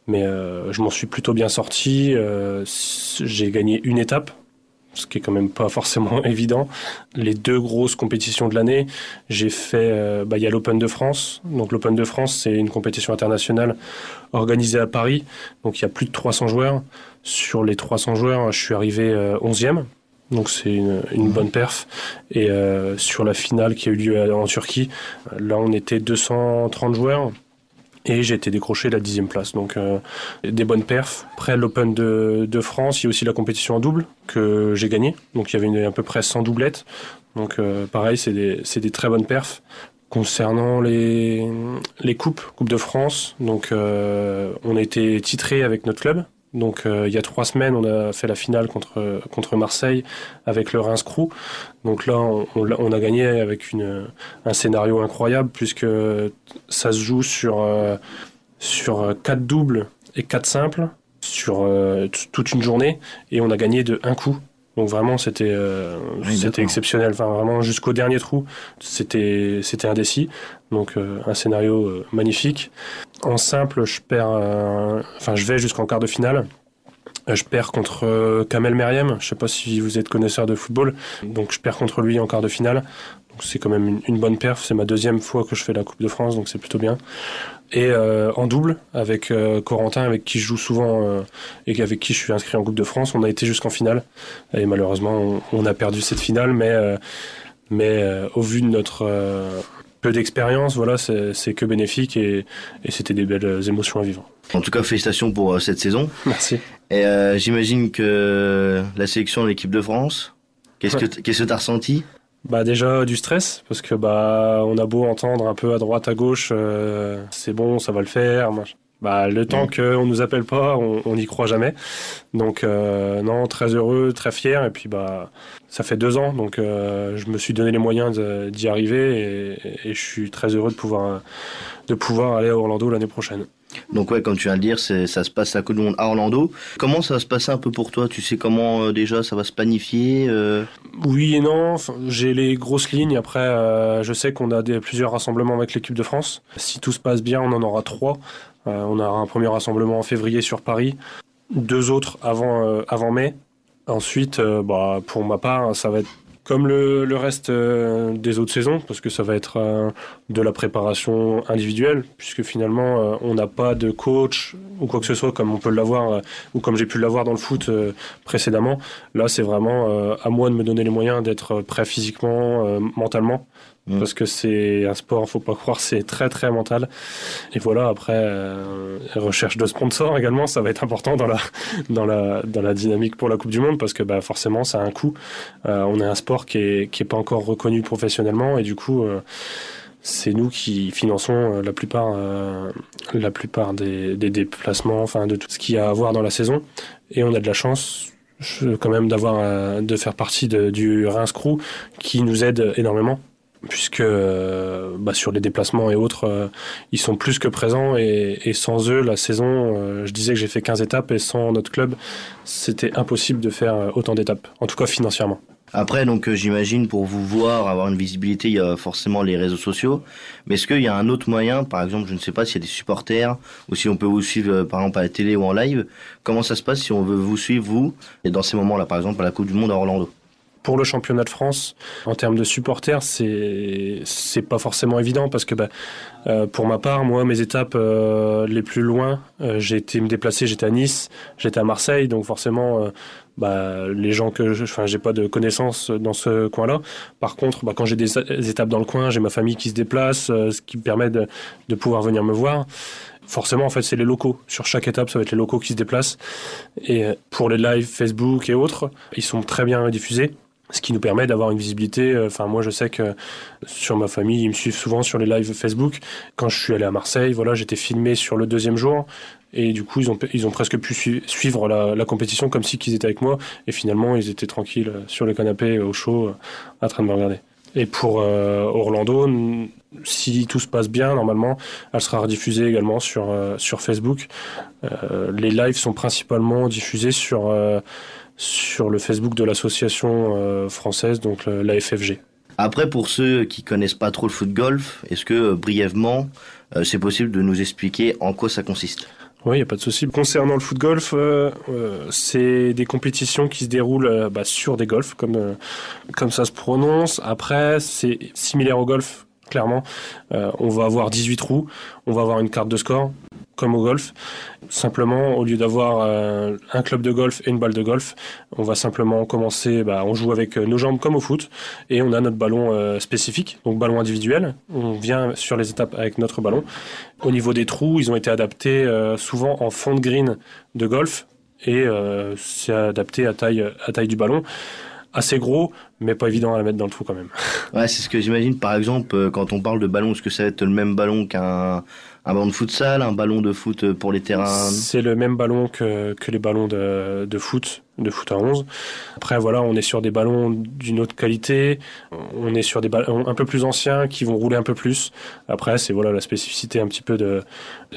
J: Mais euh, je m'en suis plutôt bien sorti. J'ai gagné une étape, ce qui est quand même pas forcément évident. Les deux grosses compétitions de l'année, j'ai fait. euh, bah, Il y a l'Open de France. Donc l'Open de France, c'est une compétition internationale organisée à Paris. Donc il y a plus de 300 joueurs. Sur les 300 joueurs, je suis arrivé euh, 11e. Donc c'est une, une bonne perf. Et euh, sur la finale qui a eu lieu en Turquie, euh, là on était 230 joueurs. Et j'ai été décroché la dixième place. Donc euh, des bonnes perfs. Après l'Open de, de France, il y a aussi la compétition en double que j'ai gagné. Donc il y avait une- à peu près 100 doublettes. Donc euh, pareil, c'est des, des très bonnes perfs. Concernant les, les coupes, Coupe de France, donc euh, on a été titré avec notre club. Donc euh, il y a trois semaines, on a fait la finale contre, Marseille avec le Reims Crew. Donc là, on, a gagné avec un scénario incroyable puisque ça se joue sur, euh, sur quatre doubles et quatre simples sur euh, toute une journée et on a gagné de un coup. Donc vraiment, c'était euh,
I: Oui,
J: c'était exceptionnel. Enfin, vraiment jusqu'au dernier trou, c'était c'était indécis. Donc euh, un scénario euh, magnifique. En simple, je perds. euh, Enfin, je vais jusqu'en quart de finale. Euh, Je perds contre euh, Kamel Meriem. Je sais pas si vous êtes connaisseur de football. Donc je perds contre lui en quart de finale. Donc c'est quand même une, une bonne perf. C'est ma deuxième fois que je fais la Coupe de France, donc c'est plutôt bien. Et euh, en double avec euh, Corentin, avec qui je joue souvent euh, et avec qui je suis inscrit en Coupe de France, on a été jusqu'en finale. Et malheureusement, on, on a perdu cette finale, mais mais au vu de notre peu d'expérience, voilà, c'est que bénéfique et, et c'était des belles émotions à vivre.
I: En tout cas, félicitations pour cette saison.
J: Merci.
I: Et j'imagine que la sélection de l'équipe de France, qu'est-ce que t- qu'est-ce que t'as ressenti?
J: Bah déjà du stress parce que bah on a beau entendre un peu à droite à gauche euh, c'est bon ça va le faire machin. bah le temps qu'on nous appelle pas on n'y croit jamais. Donc euh, non très heureux très fier et puis bah ça fait deux ans donc euh, je me suis donné les moyens d'y arriver et, et je suis très heureux de pouvoir de pouvoir aller à Orlando l'année prochaine
I: Donc ouais, comme tu viens de dire, ça se passe à Coupe du Monde à Orlando. Comment ça va se passer un peu pour toi? Tu sais comment euh, déjà ça va se planifier euh?
J: Oui et non. J'ai les grosses lignes. Après, euh, je sais qu'on a des, plusieurs rassemblements avec l'équipe de France. Si tout se passe bien, on en aura trois. On aura un premier rassemblement en février sur Paris, deux autres avant, avant mai. Ensuite, bah, pour ma part, ça va être comme le, reste des autres saisons, parce que ça va être de la préparation individuelle, puisque finalement, euh, on n'a pas de coach ou quoi que ce soit comme on peut l'avoir, euh, ou comme j'ai pu l'avoir dans le foot euh, précédemment. Là, c'est vraiment euh, à moi de me donner les moyens d'être prêt physiquement, euh, mentalement.
I: Mm.
J: Parce que c'est un sport, faut pas croire, c'est très très mental. Et voilà, après, euh, recherche de sponsors également, ça va être important dans la, dans la, dans la dynamique pour la Coupe du Monde, parce que bah, forcément, ça a un coût. Euh, on a un sport qui est, qui est pas encore reconnu professionnellement, et du coup, euh, c'est nous qui finançons euh, la plupart, euh, la plupart des, des déplacements, enfin de tout ce qu'il y a à voir dans la saison. Et on a de la chance quand même d'avoir euh, de faire partie de- du Reims Crew qui nous aide énormément puisque euh, bah, sur les déplacements et autres, ils sont plus que présents et, et sans eux, la saison, je disais que j'ai fait 15 étapes et sans notre club, c'était impossible de faire autant d'étapes, en tout cas financièrement.
I: Après, donc, euh, j'imagine, pour vous voir, avoir une visibilité, il y a forcément les réseaux sociaux. Mais est-ce qu'il y a un autre moyen, par exemple, je ne sais pas s'il y a des supporters, ou si on peut vous suivre, euh, par exemple, à la télé ou en live. Comment ça se passe si on veut vous suivre, vous, et dans ces moments-là, par exemple, à la Coupe du Monde à Orlando?
J: Pour le championnat de France, en termes de supporters, c'est c'est pas forcément évident parce que bah, euh, pour ma part, moi, mes étapes les plus loin, j'ai été me déplacer, j'étais à Nice, j'étais à Marseille, donc forcément, bah, les gens que je, enfin, j'ai pas de connaissances dans ce coin-là. Par contre, bah, quand j'ai des, étapes dans le coin, j'ai ma famille qui se déplace, euh, ce qui me permet de, de pouvoir venir me voir. Forcément, en fait, c'est les locaux. Sur chaque étape, ça va être les locaux qui se déplacent. Et euh, pour les lives Facebook et autres, ils sont très bien diffusés ce qui nous permet d'avoir une visibilité. euh, Enfin, moi, je sais que sur ma famille, ils me suivent souvent sur les lives Facebook. Quand je suis allé à Marseille, voilà, j'étais filmé sur le deuxième jour. Et du coup, ils ont, presque pu sui- suivre la, compétition comme si qu'ils étaient avec moi. Et finalement, ils étaient tranquilles euh, sur le canapé, au chaud, euh, en train de me regarder. Et pour euh, Orlando, si tout se passe bien, normalement, elle sera rediffusée également sur, euh, Facebook. Euh, les lives sont principalement diffusés sur, euh, sur le Facebook de l'association euh, française, donc la FFG.
I: Après, pour ceux qui connaissent pas trop le foot golf, est-ce que, euh, brièvement, euh, c'est possible de nous expliquer en quoi ça consiste?
J: Oui, il n'y a pas de souci. Concernant le foot golf, euh, euh, c'est des compétitions qui se déroulent euh, bah, sur des golfs, comme, euh, comme ça se prononce. Après, c'est similaire au golf, clairement. Euh, on va avoir 18 trous, on va avoir une carte de score, comme au golf. Simplement, au lieu d'avoir euh, un club de golf et une balle de golf, on va simplement commencer, bah, on joue avec euh, nos jambes comme au foot, et on a notre ballon spécifique, donc ballon individuel. On vient sur les étapes avec notre ballon. Au niveau des trous, ils ont été adaptés souvent en fond de green de golf, et c'est adapté à taille, à taille du ballon. Assez gros, mais pas évident à la mettre dans le trou quand même.
I: Ouais, c'est ce que j'imagine. Par exemple, euh, quand on parle de ballon, est-ce que ça va être le même ballon qu'un un ballon de futsal, un ballon de foot euh, pour les terrains
J: C'est le même ballon que, que les ballons de, de foot, de foot à 11. Après, voilà, on est sur des ballons d'une autre qualité. On est sur des ballons un peu plus anciens qui vont rouler un peu plus. Après, c'est voilà la spécificité un petit peu de,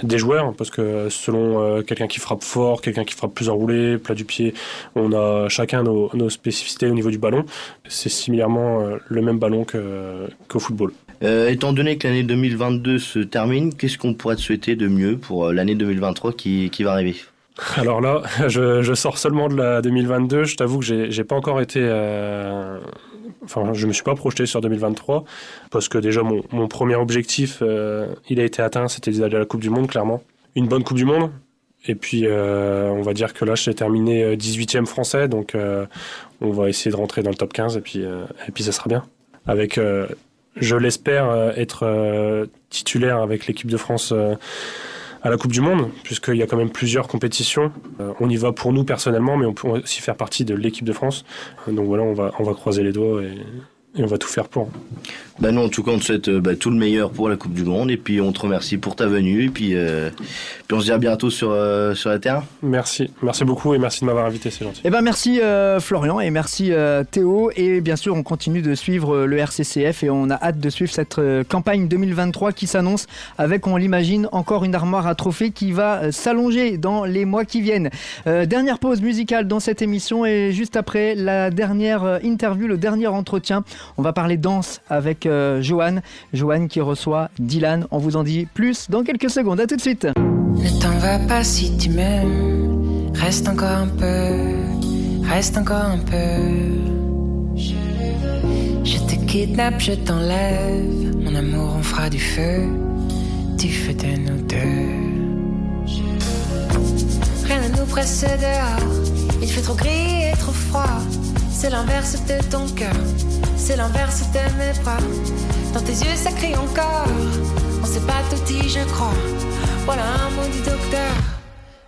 J: des joueurs, parce que selon euh, quelqu'un qui frappe fort, quelqu'un qui frappe plus enroulé, plat du pied, on a chacun nos, nos spécificités au niveau du ballon. C'est similairement euh, le même ballon qu'au football.
I: Euh, Étant donné que l'année 2022 se termine, qu'est-ce qu'on pourrait te souhaiter de mieux pour euh, l'année 2023 qui, qui va arriver?
J: Alors là, je, je sors seulement de la 2022. Je t'avoue que j'ai pas encore été. euh, Enfin, je me suis pas projeté sur 2023 parce que déjà mon, mon premier objectif, il a été atteint, c'était d'aller à la Coupe du Monde, clairement. Une bonne Coupe du Monde. Et puis, on va dire que là, j'ai terminé euh, 18e français, donc on va essayer de rentrer dans le top 15 et puis, et puis ça sera bien. Avec, je l'espère, euh, être euh, titulaire avec l'équipe de France euh, à la Coupe du Monde, puisqu'il y a quand même plusieurs compétitions. On y va pour nous personnellement, mais on peut aussi faire partie de l'équipe de France. Donc voilà, on va, on va croiser les doigts et, et on va tout faire pour.
I: Bah non, en tout cas, on te souhaite euh, bah, tout le meilleur pour la Coupe du Monde et puis on te remercie pour ta venue et puis, euh, puis on se dit à bientôt sur, euh, sur la terre.
J: Merci, merci beaucoup et merci de m'avoir invité, c'est gentil.
B: Eh ben merci euh, Florian et merci euh, Théo et bien sûr on continue de suivre euh, le RCCF et on a hâte de suivre cette euh, campagne 2023 qui s'annonce avec on l'imagine encore une armoire à trophées qui va euh, s'allonger dans les mois qui viennent. Euh, dernière pause musicale dans cette émission et juste après la dernière euh, interview, le dernier entretien, on va parler danse avec euh, Johan, Johan qui reçoit Dylan. On vous en dit plus dans quelques secondes. À tout de suite.
E: Ne t'en va pas si tu m'aimes. Reste encore un peu. Reste encore un peu. Je te kidnappe, je t'enlève. Mon amour, on fera du feu. Du feu de nous deux. Rien ne nous dehors. Il fait trop gris et trop froid. C'est l'inverse de ton cœur. C'est l'inverse de mes bras. Dans tes yeux, ça crie encore. On s'est pas tout dit, je crois. Voilà un docteur.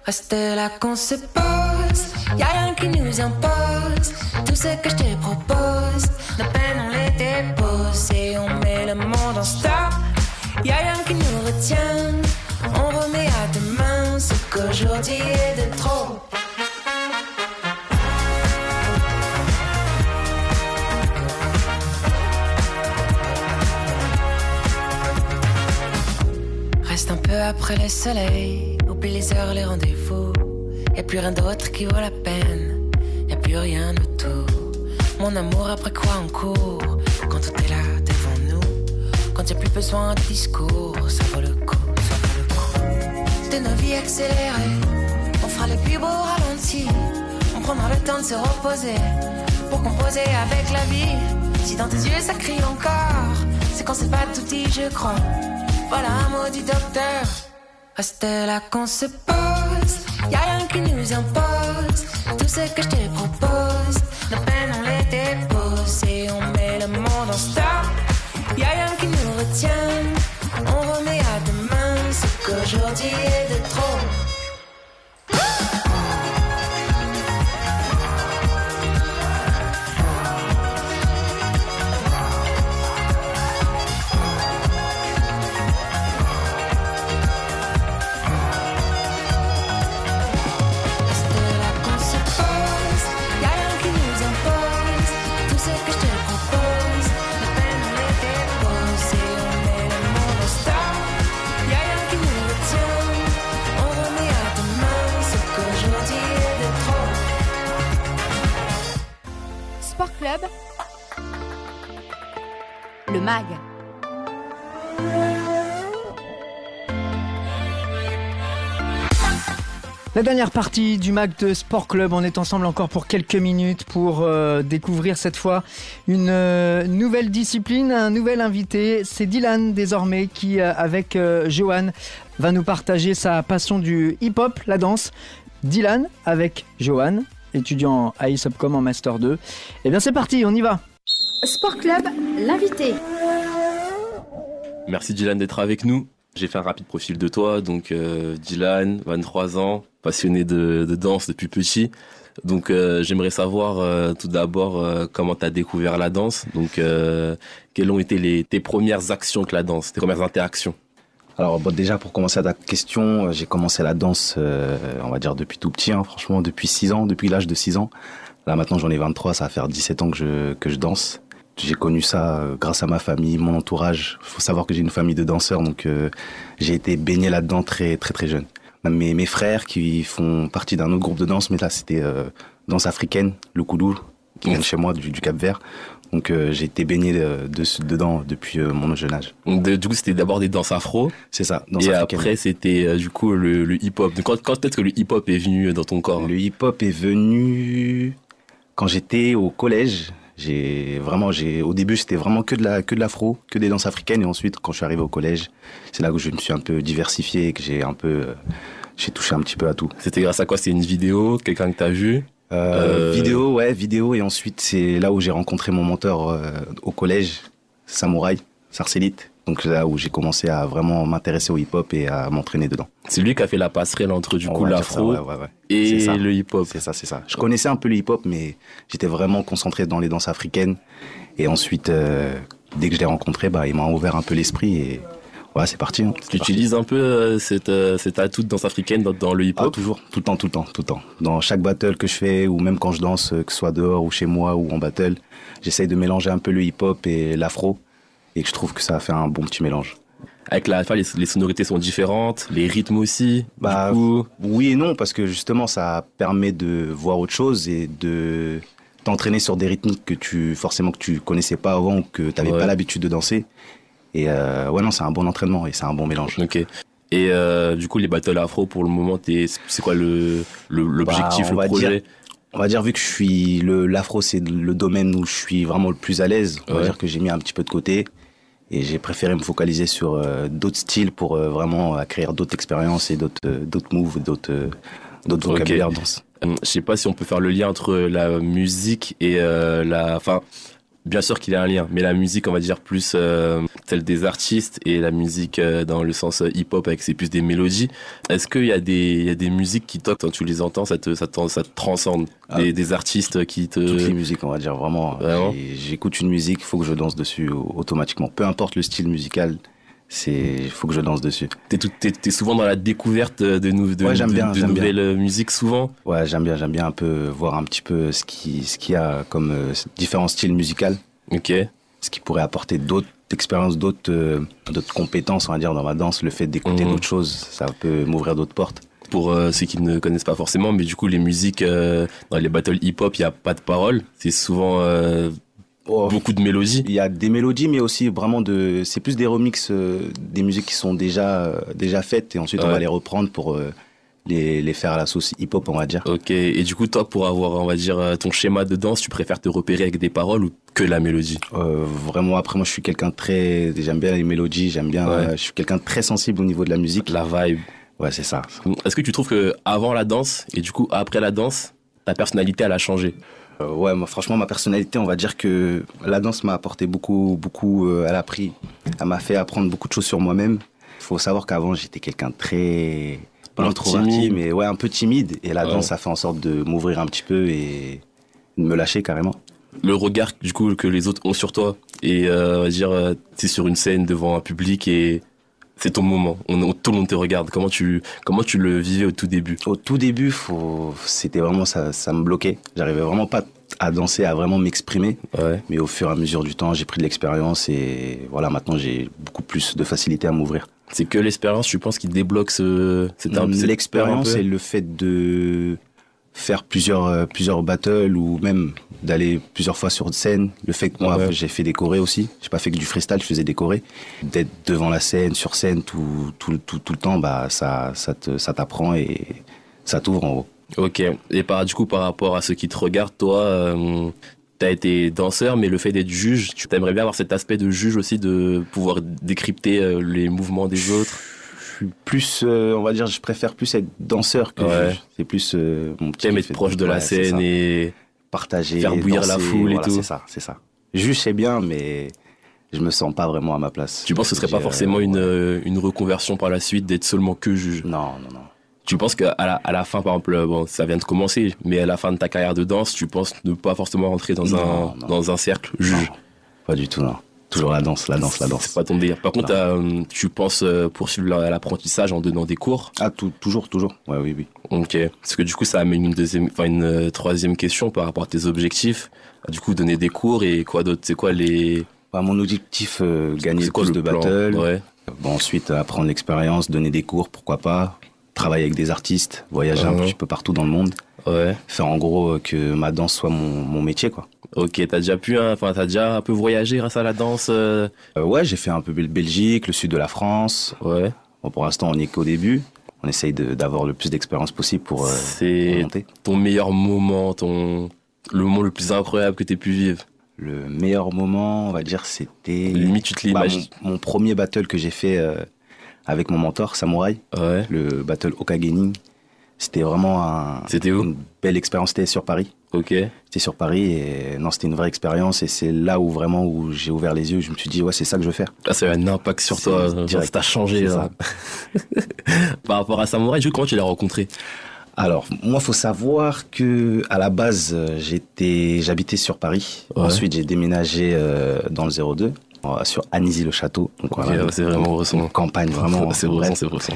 E: Reste là qu'on se pose. Y a rien qui nous impose. Tout ce que je te propose, nos peines on les dépose et on met le monde en stop. y rien qui nous retient. On remet à demain ce qu'aujourd'hui est de après le soleil, oublie les heures, les rendez-vous. Y a plus rien d'autre qui vaut la peine, y a plus rien autour. Mon amour, après quoi on court Quand tout est là devant nous, quand y a plus besoin de discours, ça vaut le coup, ça vaut le coup. De nos vies accélérées, on fera les plus beaux ralentis. On prendra le temps de se reposer pour composer avec la vie. Si dans tes yeux ça crie encore, c'est qu'on s'est pas tout dit, je crois. Voilà du docteur. Reste là qu'on se pose. Y a rien qui nous impose. Tout ce que je te propose,
A: MAG.
B: La dernière partie du MAC de Sport Club, on est ensemble encore pour quelques minutes pour euh, découvrir cette fois une euh, nouvelle discipline, un nouvel invité. C'est Dylan désormais qui, euh, avec Johan, va nous partager sa passion du hip-hop, la danse. Dylan avec Johan, étudiant à ISOPCOM en Master 2. Eh bien c'est parti, on y va
A: Sport Club, l'invité.
K: Merci Dylan d'être avec nous. J'ai fait un rapide profil de toi, donc euh, Dylan, 23 ans, passionné de, de danse depuis petit. Donc euh, j'aimerais savoir euh, tout d'abord euh, comment tu as découvert la danse. Donc euh, quelles ont été les, tes premières actions avec la danse, tes premières interactions?
L: Alors bon, déjà pour commencer à ta question, j'ai commencé la danse, euh, on va dire depuis tout petit, hein, franchement depuis 6 ans, depuis l'âge de 6 ans. Là maintenant j'en ai 23, ça va faire 17 ans que je, que je danse. J'ai connu ça euh, grâce à ma famille, mon entourage. Il faut savoir que j'ai une famille de danseurs, donc euh, j'ai été baigné là-dedans très très très jeune. Mes, mes frères qui font partie d'un autre groupe de danse, mais là c'était euh, danse africaine, le koudou, qui vient de chez moi, du, du Cap Vert. Donc euh, j'ai été baigné de- dedans depuis euh, mon jeune âge.
K: Donc du coup c'était d'abord des danses afro.
L: C'est ça, danse
K: Et
L: africaine.
K: après c'était euh, du coup le, le hip-hop. Quand, quand est-ce que le hip-hop est venu dans ton corps?
L: Le hip-hop est venu quand j'étais au collège. J'ai vraiment, j'ai au début c'était vraiment que de la que de l'afro, que des danses africaines, et ensuite quand je suis arrivé au collège, c'est là où je me suis un peu diversifié, et que j'ai un peu, euh, j'ai touché un petit peu à tout.
K: C'était grâce à quoi? C'est une vidéo, quelqu'un que t'as vu?
L: Euh,
K: Euh,
L: Vidéo, ouais, vidéo, et ensuite c'est là où j'ai rencontré mon mentor euh, au collège, Samouraï, Sarcélite. Donc là où j'ai commencé à vraiment m'intéresser au hip-hop et à m'entraîner dedans.
K: C'est lui qui a fait la passerelle entre du
L: On
K: coup l'afro
L: ça, ouais, ouais, ouais.
K: et
L: ça.
K: le hip-hop.
L: C'est ça, c'est ça. Je connaissais un peu le hip-hop, mais j'étais vraiment concentré dans les danses africaines. Et ensuite, euh, dès que je l'ai rencontré, bah, il m'a ouvert un peu l'esprit et ouais, c'est parti. hein.
K: Tu utilises un peu euh, cette, euh, cet atout de danse africaine dans, dans le
L: Ah,
K: hip-hop
L: toujours, tout le temps, tout le temps, tout le temps. Dans chaque battle que je fais, ou même quand je danse, euh, que ce soit dehors ou chez moi ou en battle, j'essaye de mélanger un peu le hip-hop et l'afro. Et je trouve que ça a fait un bon petit mélange.
K: Avec la les, les sonorités sont différentes, les rythmes aussi.
L: Bah,
K: du coup,
L: Oui et non, parce que justement, ça permet de voir autre chose et de t'entraîner sur des rythmiques que tu forcément que tu connaissais pas avant ou que tu n'avais
K: Ouais.
L: pas l'habitude de danser. Et euh, ouais, non, c'est un bon entraînement et c'est un bon mélange.
K: ok. Et euh, du coup, les battles afro, pour le moment, c'est quoi le le- l'objectif,
L: Bah,
K: le
L: va
K: projet?
L: Dire- On va dire, vu que je suis le l'afro, c'est le domaine où je suis vraiment le plus à l'aise. On va dire que j'ai mis un petit peu de côté et j'ai préféré me focaliser sur euh, d'autres styles pour euh, vraiment acquérir d'autres expériences et d'autres euh, d'autres moves, d'autres d'autres vocabulaires
K: Euh, Je sais pas si on peut faire le lien entre la musique et la. Enfin, bien sûr qu'il y a un lien, mais la musique, on va dire plus euh, celle des artistes et la musique euh, dans le sens euh, hip-hop avec c'est plus des mélodies. Est-ce qu'il y a des il y a des musiques qui toi quand tu les entends, ça te ça te, ça te transcende? Des, des artistes qui te.
L: Toutes les musiques, on va dire vraiment.
K: Vraiment?
L: J'écoute une musique, il faut que je danse dessus au- automatiquement. Peu importe le style musical, C'est, faut que je danse dessus.
K: T'es, tout- t'es, t'es souvent dans la découverte de, nou- de,
L: Ouais,
K: de-
L: bien,
K: de
L: j'aime bien.
K: nouvelles euh, musiques souvent?
L: Ouais, j'aime bien, j'aime bien un peu voir un petit peu ce qui, ce qu'il y a comme euh, différents styles musicaux.
K: Ok.
L: Ce qui pourrait apporter d'autres expériences, d'autres, euh, d'autres compétences, on va dire, dans ma danse. Le fait d'écouter
K: Mhm.
L: d'autres choses, ça peut m'ouvrir d'autres portes.
K: Pour euh, ceux qui ne connaissent pas forcément, mais du coup les musiques euh, dans les battles hip-hop, il y a pas de paroles. C'est souvent euh,
L: Oh,
K: beaucoup de mélodies.
L: Il y a des mélodies, mais aussi vraiment de. C'est plus des remixes, euh, des musiques qui sont déjà, euh, déjà faites, et ensuite on va les reprendre pour euh, les, les faire à la sauce hip-hop, on va dire.
K: Ok. Et du coup toi pour avoir on va dire ton schéma de danse, tu préfères te repérer avec des paroles ou que la mélodie?
L: Vraiment, après, moi, je suis quelqu'un de très. J'aime bien les mélodies, j'aime bien.
K: Ouais.
L: je suis quelqu'un de très sensible au niveau de la musique.
K: La vibe.
L: Ouais, c'est ça.
K: Est-ce que tu trouves que avant la danse et du coup après la danse, ta personnalité elle a changé?
L: Euh, ouais, moi, franchement, ma personnalité, on va dire que la danse m'a apporté beaucoup, beaucoup. euh, elle a pris, elle m'a fait apprendre beaucoup de choses sur moi-même. Il faut savoir qu'avant, j'étais quelqu'un de très pas introverti,
K: timide.
L: mais ouais, un peu timide. Et la
K: Ouais.
L: danse a fait en sorte de m'ouvrir un petit peu et de me lâcher carrément.
K: le regard du coup que les autres ont sur toi et euh, on va dire euh, t'es sur une scène devant un public et c'est ton moment on, on- tout le monde te regarde comment tu comment tu le vivais au tout début?
L: Au tout début, faut... c'était vraiment ça, ça me bloquait. J'arrivais vraiment pas à danser, à vraiment m'exprimer.
K: ouais
L: Mais au fur et à mesure du temps, j'ai pris de l'expérience et voilà, maintenant j'ai beaucoup plus de facilité à m'ouvrir.
K: c'est que l'expérience je pense qui débloque ce
L: L'expérience et le fait de faire plusieurs, euh, plusieurs battles ou même d'aller plusieurs fois sur scène. Le fait que moi,
K: Ouais.
L: j'ai fait des chorés aussi. J'ai pas fait que du freestyle, je faisais des chorés. D'être devant la scène, sur scène tout, tout, tout, tout le temps, bah, ça, ça te- ça t'apprend et ça t'ouvre en haut.
K: ok et par du coup par rapport à ceux qui te regardent toi euh, T'as été danseur, mais le fait d'être juge, tu aimerais bien avoir cet aspect de juge aussi, de pouvoir décrypter euh, les mouvements des autres?
L: Suis plus, euh, on va dire, je préfère plus être danseur que
K: Ouais.
L: juge. C'est plus euh, mon petit
K: être proche de la
L: Ouais,
K: scène et
L: partager,
K: Faire bouillir la foule et
L: voilà,
K: tout.
L: C'est ça, c'est ça. Juge, c'est bien, mais je me sens pas vraiment à ma place.
K: tu penses que ce serait pas forcément
L: euh,
K: une, euh, une reconversion par la suite d'être seulement que juge?
L: Non, non, non.
K: Tu penses qu'à la, à la fin, par exemple, euh, bon, ça vient de commencer, mais à la fin de ta carrière de danse, tu penses ne pas forcément rentrer dans,
L: Non,
K: un,
L: non.
K: dans un cercle juge?
L: Non, pas du tout, non. Toujours la danse, la danse, la
K: C'est
L: danse.
K: pas ton délire. Par contre, euh, tu penses euh, poursuivre la- l'apprentissage en donnant des cours?
L: Ah, tout, toujours, toujours. Ouais, oui, oui.
K: Ok. Parce que du coup, ça amène une deuxième, enfin une euh, troisième question par rapport à tes objectifs. Du coup, donner des cours et quoi d'autre? C'est quoi les
L: Bah, mon objectif, euh, gagner
K: c'est quoi le
L: de
K: plan? Ouais.
L: Bon, ensuite, apprendre l'expérience, donner des cours, pourquoi pas. Travailler avec des artistes, voyager un
K: Mhm.
L: petit peu partout dans le monde.
K: Ouais.
L: Faire en gros euh, que ma danse soit mon, mon métier, quoi.
K: Ok. T'as déjà pu, hein, enfin, t'as déjà un peu voyagé grâce à la danse. euh,
L: Euh, ouais, j'ai fait un peu Bel- Belgique, le sud de la France.
K: Ouais.
L: Bon, pour l'instant, on n'y est qu'au début. On essaye d'avoir le plus d'expérience possible pour, euh,
K: C'est
L: monter.
K: ton meilleur moment, ton le moment le plus incroyable que t'aies pu vivre.
L: Le meilleur moment, on va dire, c'était
K: Limite, tu te
L: bah,
K: l'imagines.
L: mon, mon premier battle que j'ai fait avec mon mentor, Samouraï,
K: Ouais.
L: le battle Okagening. C'était vraiment un-
K: C'était où?
L: une belle expérience. C'était sur Paris.
K: Ok.
L: C'était sur Paris et non, c'était une vraie expérience et c'est là où vraiment où j'ai ouvert les yeux. Je me suis dit ouais, c'est ça que je veux faire.
K: Ah, ça a eu un impact sur toi. Genre,
L: direct.
K: ça t'a changé. Là. Par rapport à Samouraï, comment tu l'as rencontré?
L: Alors, moi, faut savoir que à la base, euh, j'étais, j'habitais sur Paris.
K: Ouais.
L: Ensuite, j'ai déménagé euh, dans le 02, euh, sur Anisy-le-Château. Donc,
K: Ok, ouais, c'est vraiment ressent.
L: campagne vraiment.
K: c'est ressent, c'est ressent.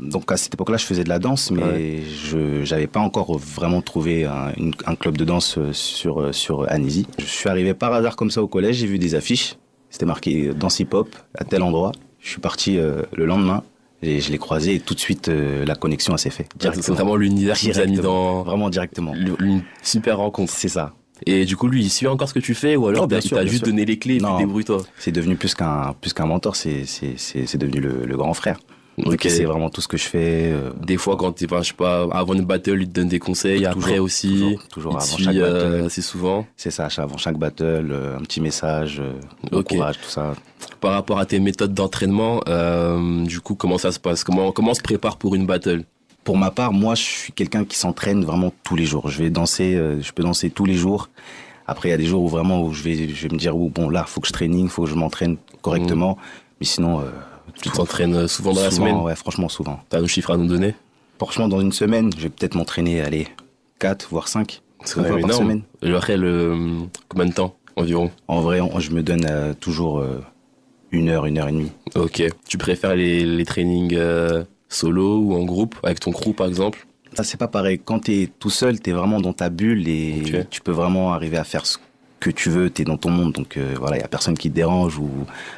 L: Donc, à cette époque-là, je faisais de la danse, mais
K: Ouais.
L: je j'avais pas encore vraiment trouvé un, une- un club de danse euh, sur euh, sur Anisy. Je suis arrivé par hasard comme ça au collège, j'ai vu des affiches. C'était marqué euh, danse hip-hop à tel endroit. Je suis parti euh, le lendemain. Et je l'ai croisé et tout de suite euh, la connexion elle s'est faite.
K: C'est vraiment l'univers qui vous a mis dans
L: Vraiment directement.
K: une super rencontre.
L: C'est ça.
K: Et du coup, lui, il suit encore ce que tu fais ou alors
L: Oh, bien
K: il t'a juste
L: sûr.
K: donné les clés et puis débrouille-toi
L: C'est devenu plus qu'un plus qu'un mentor, c'est c'est c'est c'est devenu le, le grand frère. Donc c'est vraiment tout ce que je fais. euh,
K: Des fois, quand t'es, enfin, je sais pas, avant une battle, il te donne des conseils,
L: Toujours,
K: après aussi,
L: toujours, toujours
K: il te
L: avant
K: suit
L: chaque
K: euh,
L: battle.
K: assez souvent.
L: C'est ça, avant chaque battle, euh, un petit message, euh, bon
K: Ok.
L: courage, tout ça.
K: Par rapport à tes méthodes d'entraînement, euh, du coup, comment ça se passe? Comment, comment on se prépare pour une battle?
L: Pour ma part, moi, je suis quelqu'un qui s'entraîne vraiment tous les jours. Je vais danser, euh, je peux danser tous les jours. Après, il y a des jours où vraiment où je vais, je vais me dire, oh, bon, là, faut que je training, faut que je m'entraîne correctement. Mais sinon, euh,
K: Tu t'entraînes souvent dans la semaine
L: Ouais, franchement, souvent.
K: T'as un chiffre à nous donner?
L: Franchement, dans une semaine, je vais peut-être m'entraîner, allez, 4 voire 5
K: C'est même
L: par semaine.
K: Après, le, combien de temps environ?
L: En vrai, on- je me donne euh, toujours euh, une heure, une heure et demie.
K: Ok. Tu préfères les, les trainings euh, solo ou en groupe, avec ton crew par exemple?
L: Ça, c'est pas pareil. Quand t'es tout seul, t'es vraiment dans ta bulle et tu peux vraiment arriver à faire ce que tu veux. T'es dans ton monde, donc euh, voilà, y a personne qui te dérange ou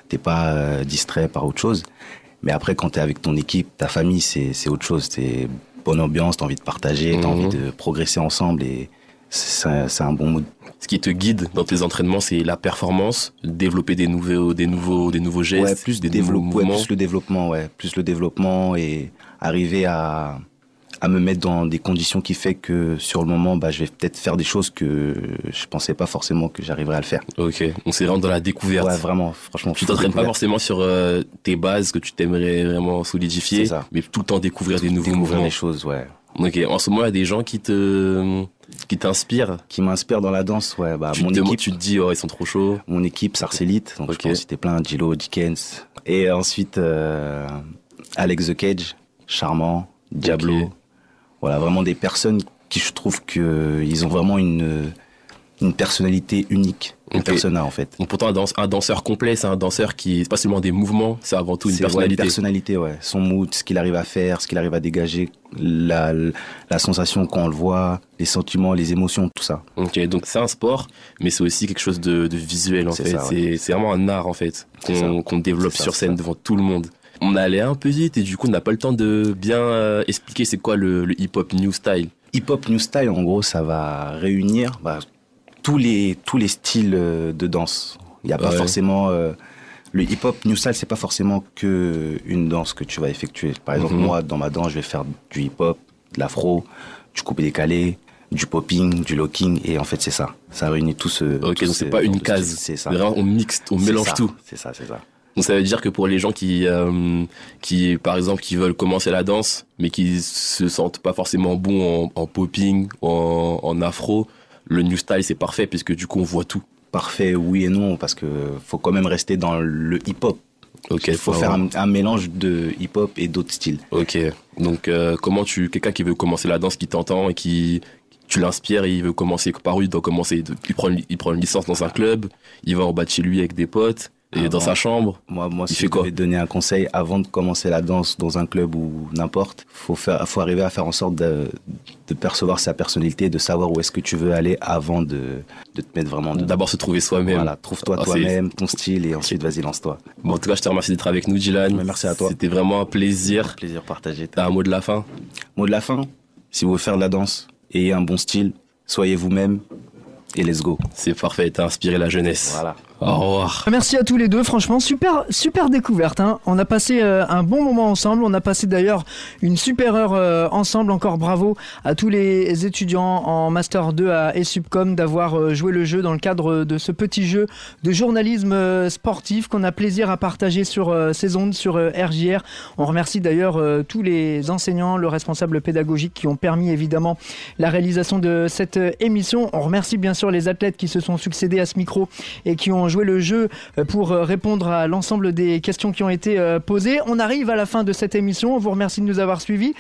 L: t'es pas euh, distrait par autre chose. Mais après, quand t'es avec ton équipe, ta famille, c'est autre chose. C'est bonne ambiance, t'as envie de partager, t'as
K: Mhm.
L: envie de progresser ensemble et c'est un- bon mood.
K: Ce qui te guide dans tes entraînements, c'est la performance, développer des nouveaux, des nouveaux, des nouveaux gestes,
L: Ouais, plus,
K: des nouveaux
L: ouais,
K: mouvements.
L: plus le développement, ouais, plus le développement et arriver à, à me mettre dans des conditions qui fait que sur le moment, bah, je vais peut-être faire des choses que je pensais pas forcément que j'arriverais à le faire.
K: Ok, on s'est vraiment dans la découverte.
L: Ouais, vraiment, franchement.
K: Tu t'entraînes pas forcément sur euh, tes bases que tu t'aimerais vraiment solidifier, mais tout le temps découvrir des nouveaux
L: Découvrir
K: mouvements.
L: des choses, ouais.
K: Ok, en ce moment, il y a des gens qui te, qui t'inspirent.
L: Qui m'inspirent dans la danse, ouais. Bah,
K: tu,
L: mon
K: te
L: équipe,
K: tu te dis, oh, ils sont trop chauds.
L: mon équipe Sarcellite, donc je peux en citer plein, Gilo, Dickens. Et ensuite, euh, Alex The Cage, Charmant, Diablo. Voilà, vraiment des personnes qui je trouve que ils ont vraiment une, une personnalité unique. Une
K: Ok.
L: persona, en fait.
K: Donc pourtant, un, danse- un danseur complet, c'est un danseur qui, c'est pas seulement des mouvements, c'est avant tout une
L: C'est, ouais,
K: personnalité.
L: personnalité, ouais. Son mood, ce qu'il arrive à faire, ce qu'il arrive à dégager, la, la sensation quand on le voit, les sentiments, les émotions, tout ça.
K: Ok, donc c'est un sport, mais c'est aussi quelque chose de, de visuel en fait.
L: ouais.
K: c'est, vraiment un art en fait qu'on, développe
L: ça,
K: sur scène devant tout le monde. On allait un peu vite et du coup on n'a pas le temps de bien euh, expliquer c'est quoi le, le hip-hop new style.
L: Hip-hop New Style, en gros, ça va réunir bah, tous, les, tous les styles euh, de danse. Il n'y a pas
K: Ouais.
L: forcément. euh, le hip-hop New Style, c'est pas forcément que une danse que tu vas effectuer. Par exemple,
K: Mhm.
L: moi, dans ma danse, je vais faire du hip-hop, de l'afro, du coupé décalé, du popping, du locking, et en fait, c'est ça. Ça réunit tout ce.
K: Ok,
L: tout
K: donc
L: ce
K: c'est pas
L: genre
K: une case.
L: style. C'est ça.
K: Vraiment, on mixe, on mélange
L: ça.
K: tout.
L: C'est ça, c'est ça.
K: Donc ça veut dire que pour les gens qui, euh, qui par exemple, qui veulent commencer la danse, mais qui se sentent pas forcément bons en, en popping en afro, le new style c'est parfait puisque du coup on voit tout.
L: Parfait, oui et non, parce que faut quand même rester dans le hip-hop.
K: Ok,
L: Il faut faire un, un mélange de hip-hop et d'autres styles.
K: Ok. Donc, euh, comment tu, quelqu'un qui veut commencer la danse, qui t'entend et qui, tu l'inspires et il veut commencer par où il doit commencer. Il prend, il prend une licence dans un club, il va en bas de chez lui avec des potes, et
L: Avant.
K: dans sa chambre.
L: Moi, moi,
K: Il
L: si
K: fait
L: je
K: quoi
L: devais donner un conseil avant de commencer la danse dans un club ou n'importe, faut faire, faut arriver à faire en sorte de, de percevoir sa personnalité, de savoir où est-ce que tu veux aller avant de, de te mettre vraiment.
K: D'abord se trouver soi-même.
L: Voilà, trouve-toi
K: Ah,
L: toi-même, ton style et ensuite vas-y lance-toi.
K: Bon, en tout cas, je te remercie d'être avec nous, Dylan.
L: merci à toi.
K: C'était vraiment un plaisir.
L: Plaisir partagé.
K: T'as un mot de la fin?
L: Mot de la fin, si vous voulez faire de la danse, ayez un bon style, soyez vous-même et let's go.
K: C'est parfait, t'as inspiré la jeunesse.
L: Voilà.
K: Au revoir.
B: Merci à tous les deux, franchement, super, super découverte. Hein. On a passé euh, un bon moment ensemble. On a passé d'ailleurs une super heure euh, ensemble. Encore bravo à tous les étudiants en Master 2 à ESUPCOM d'avoir euh, joué le jeu dans le cadre de ce petit jeu de journalisme sportif qu'on a plaisir à partager sur ces ondes, sur RJR. On remercie d'ailleurs tous les enseignants, le responsable pédagogique qui ont permis évidemment la réalisation de cette émission. On remercie bien sûr les athlètes qui se sont succédés à ce micro et qui ont joué le jeu euh, pour euh, répondre à l'ensemble des questions qui ont été euh, posées. On arrive à la fin de cette émission. On vous remercie de nous avoir suivis.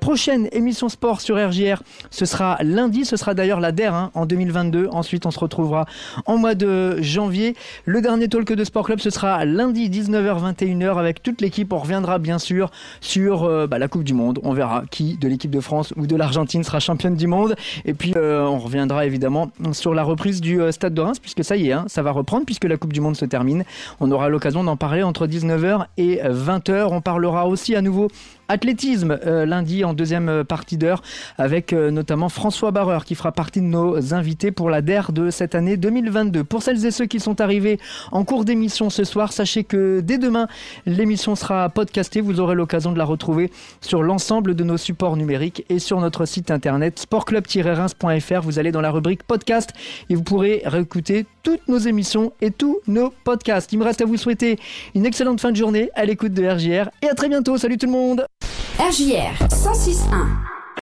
B: Prochaine émission sport sur RJR, ce sera lundi. Ce sera d'ailleurs la DER hein, en 2022. Ensuite, on se retrouvera en mois de janvier. Le dernier talk de Sport Club, ce sera lundi 19h-21h avec toute l'équipe. On reviendra bien sûr sur bah, la Coupe du Monde. On verra qui de l'équipe de France ou de l'Argentine sera championne du monde. Et puis, on reviendra évidemment sur la reprise du Stade de Reims, puisque ça y est, hein, ça va reprendre, puisque la Coupe du Monde se termine. On aura l'occasion d'en parler entre 19h et 20h. On parlera aussi à nouveau athlétisme euh, lundi en deuxième euh, partie d'heure avec euh, notamment François Barreur qui fera partie de nos invités pour la DER de cette année 2022. Pour celles et ceux qui sont arrivés en cours d'émission ce soir, sachez que dès demain, l'émission sera podcastée. Vous aurez l'occasion de la retrouver sur l'ensemble de nos supports numériques et sur notre site internet sportclub-reims.fr. Vous allez dans la rubrique podcast et vous pourrez réécouter toutes nos émissions et tous nos podcasts. Il me reste à vous souhaiter une excellente fin de journée à l'écoute de RJR et à très bientôt. Salut tout le monde
A: RJR 106.1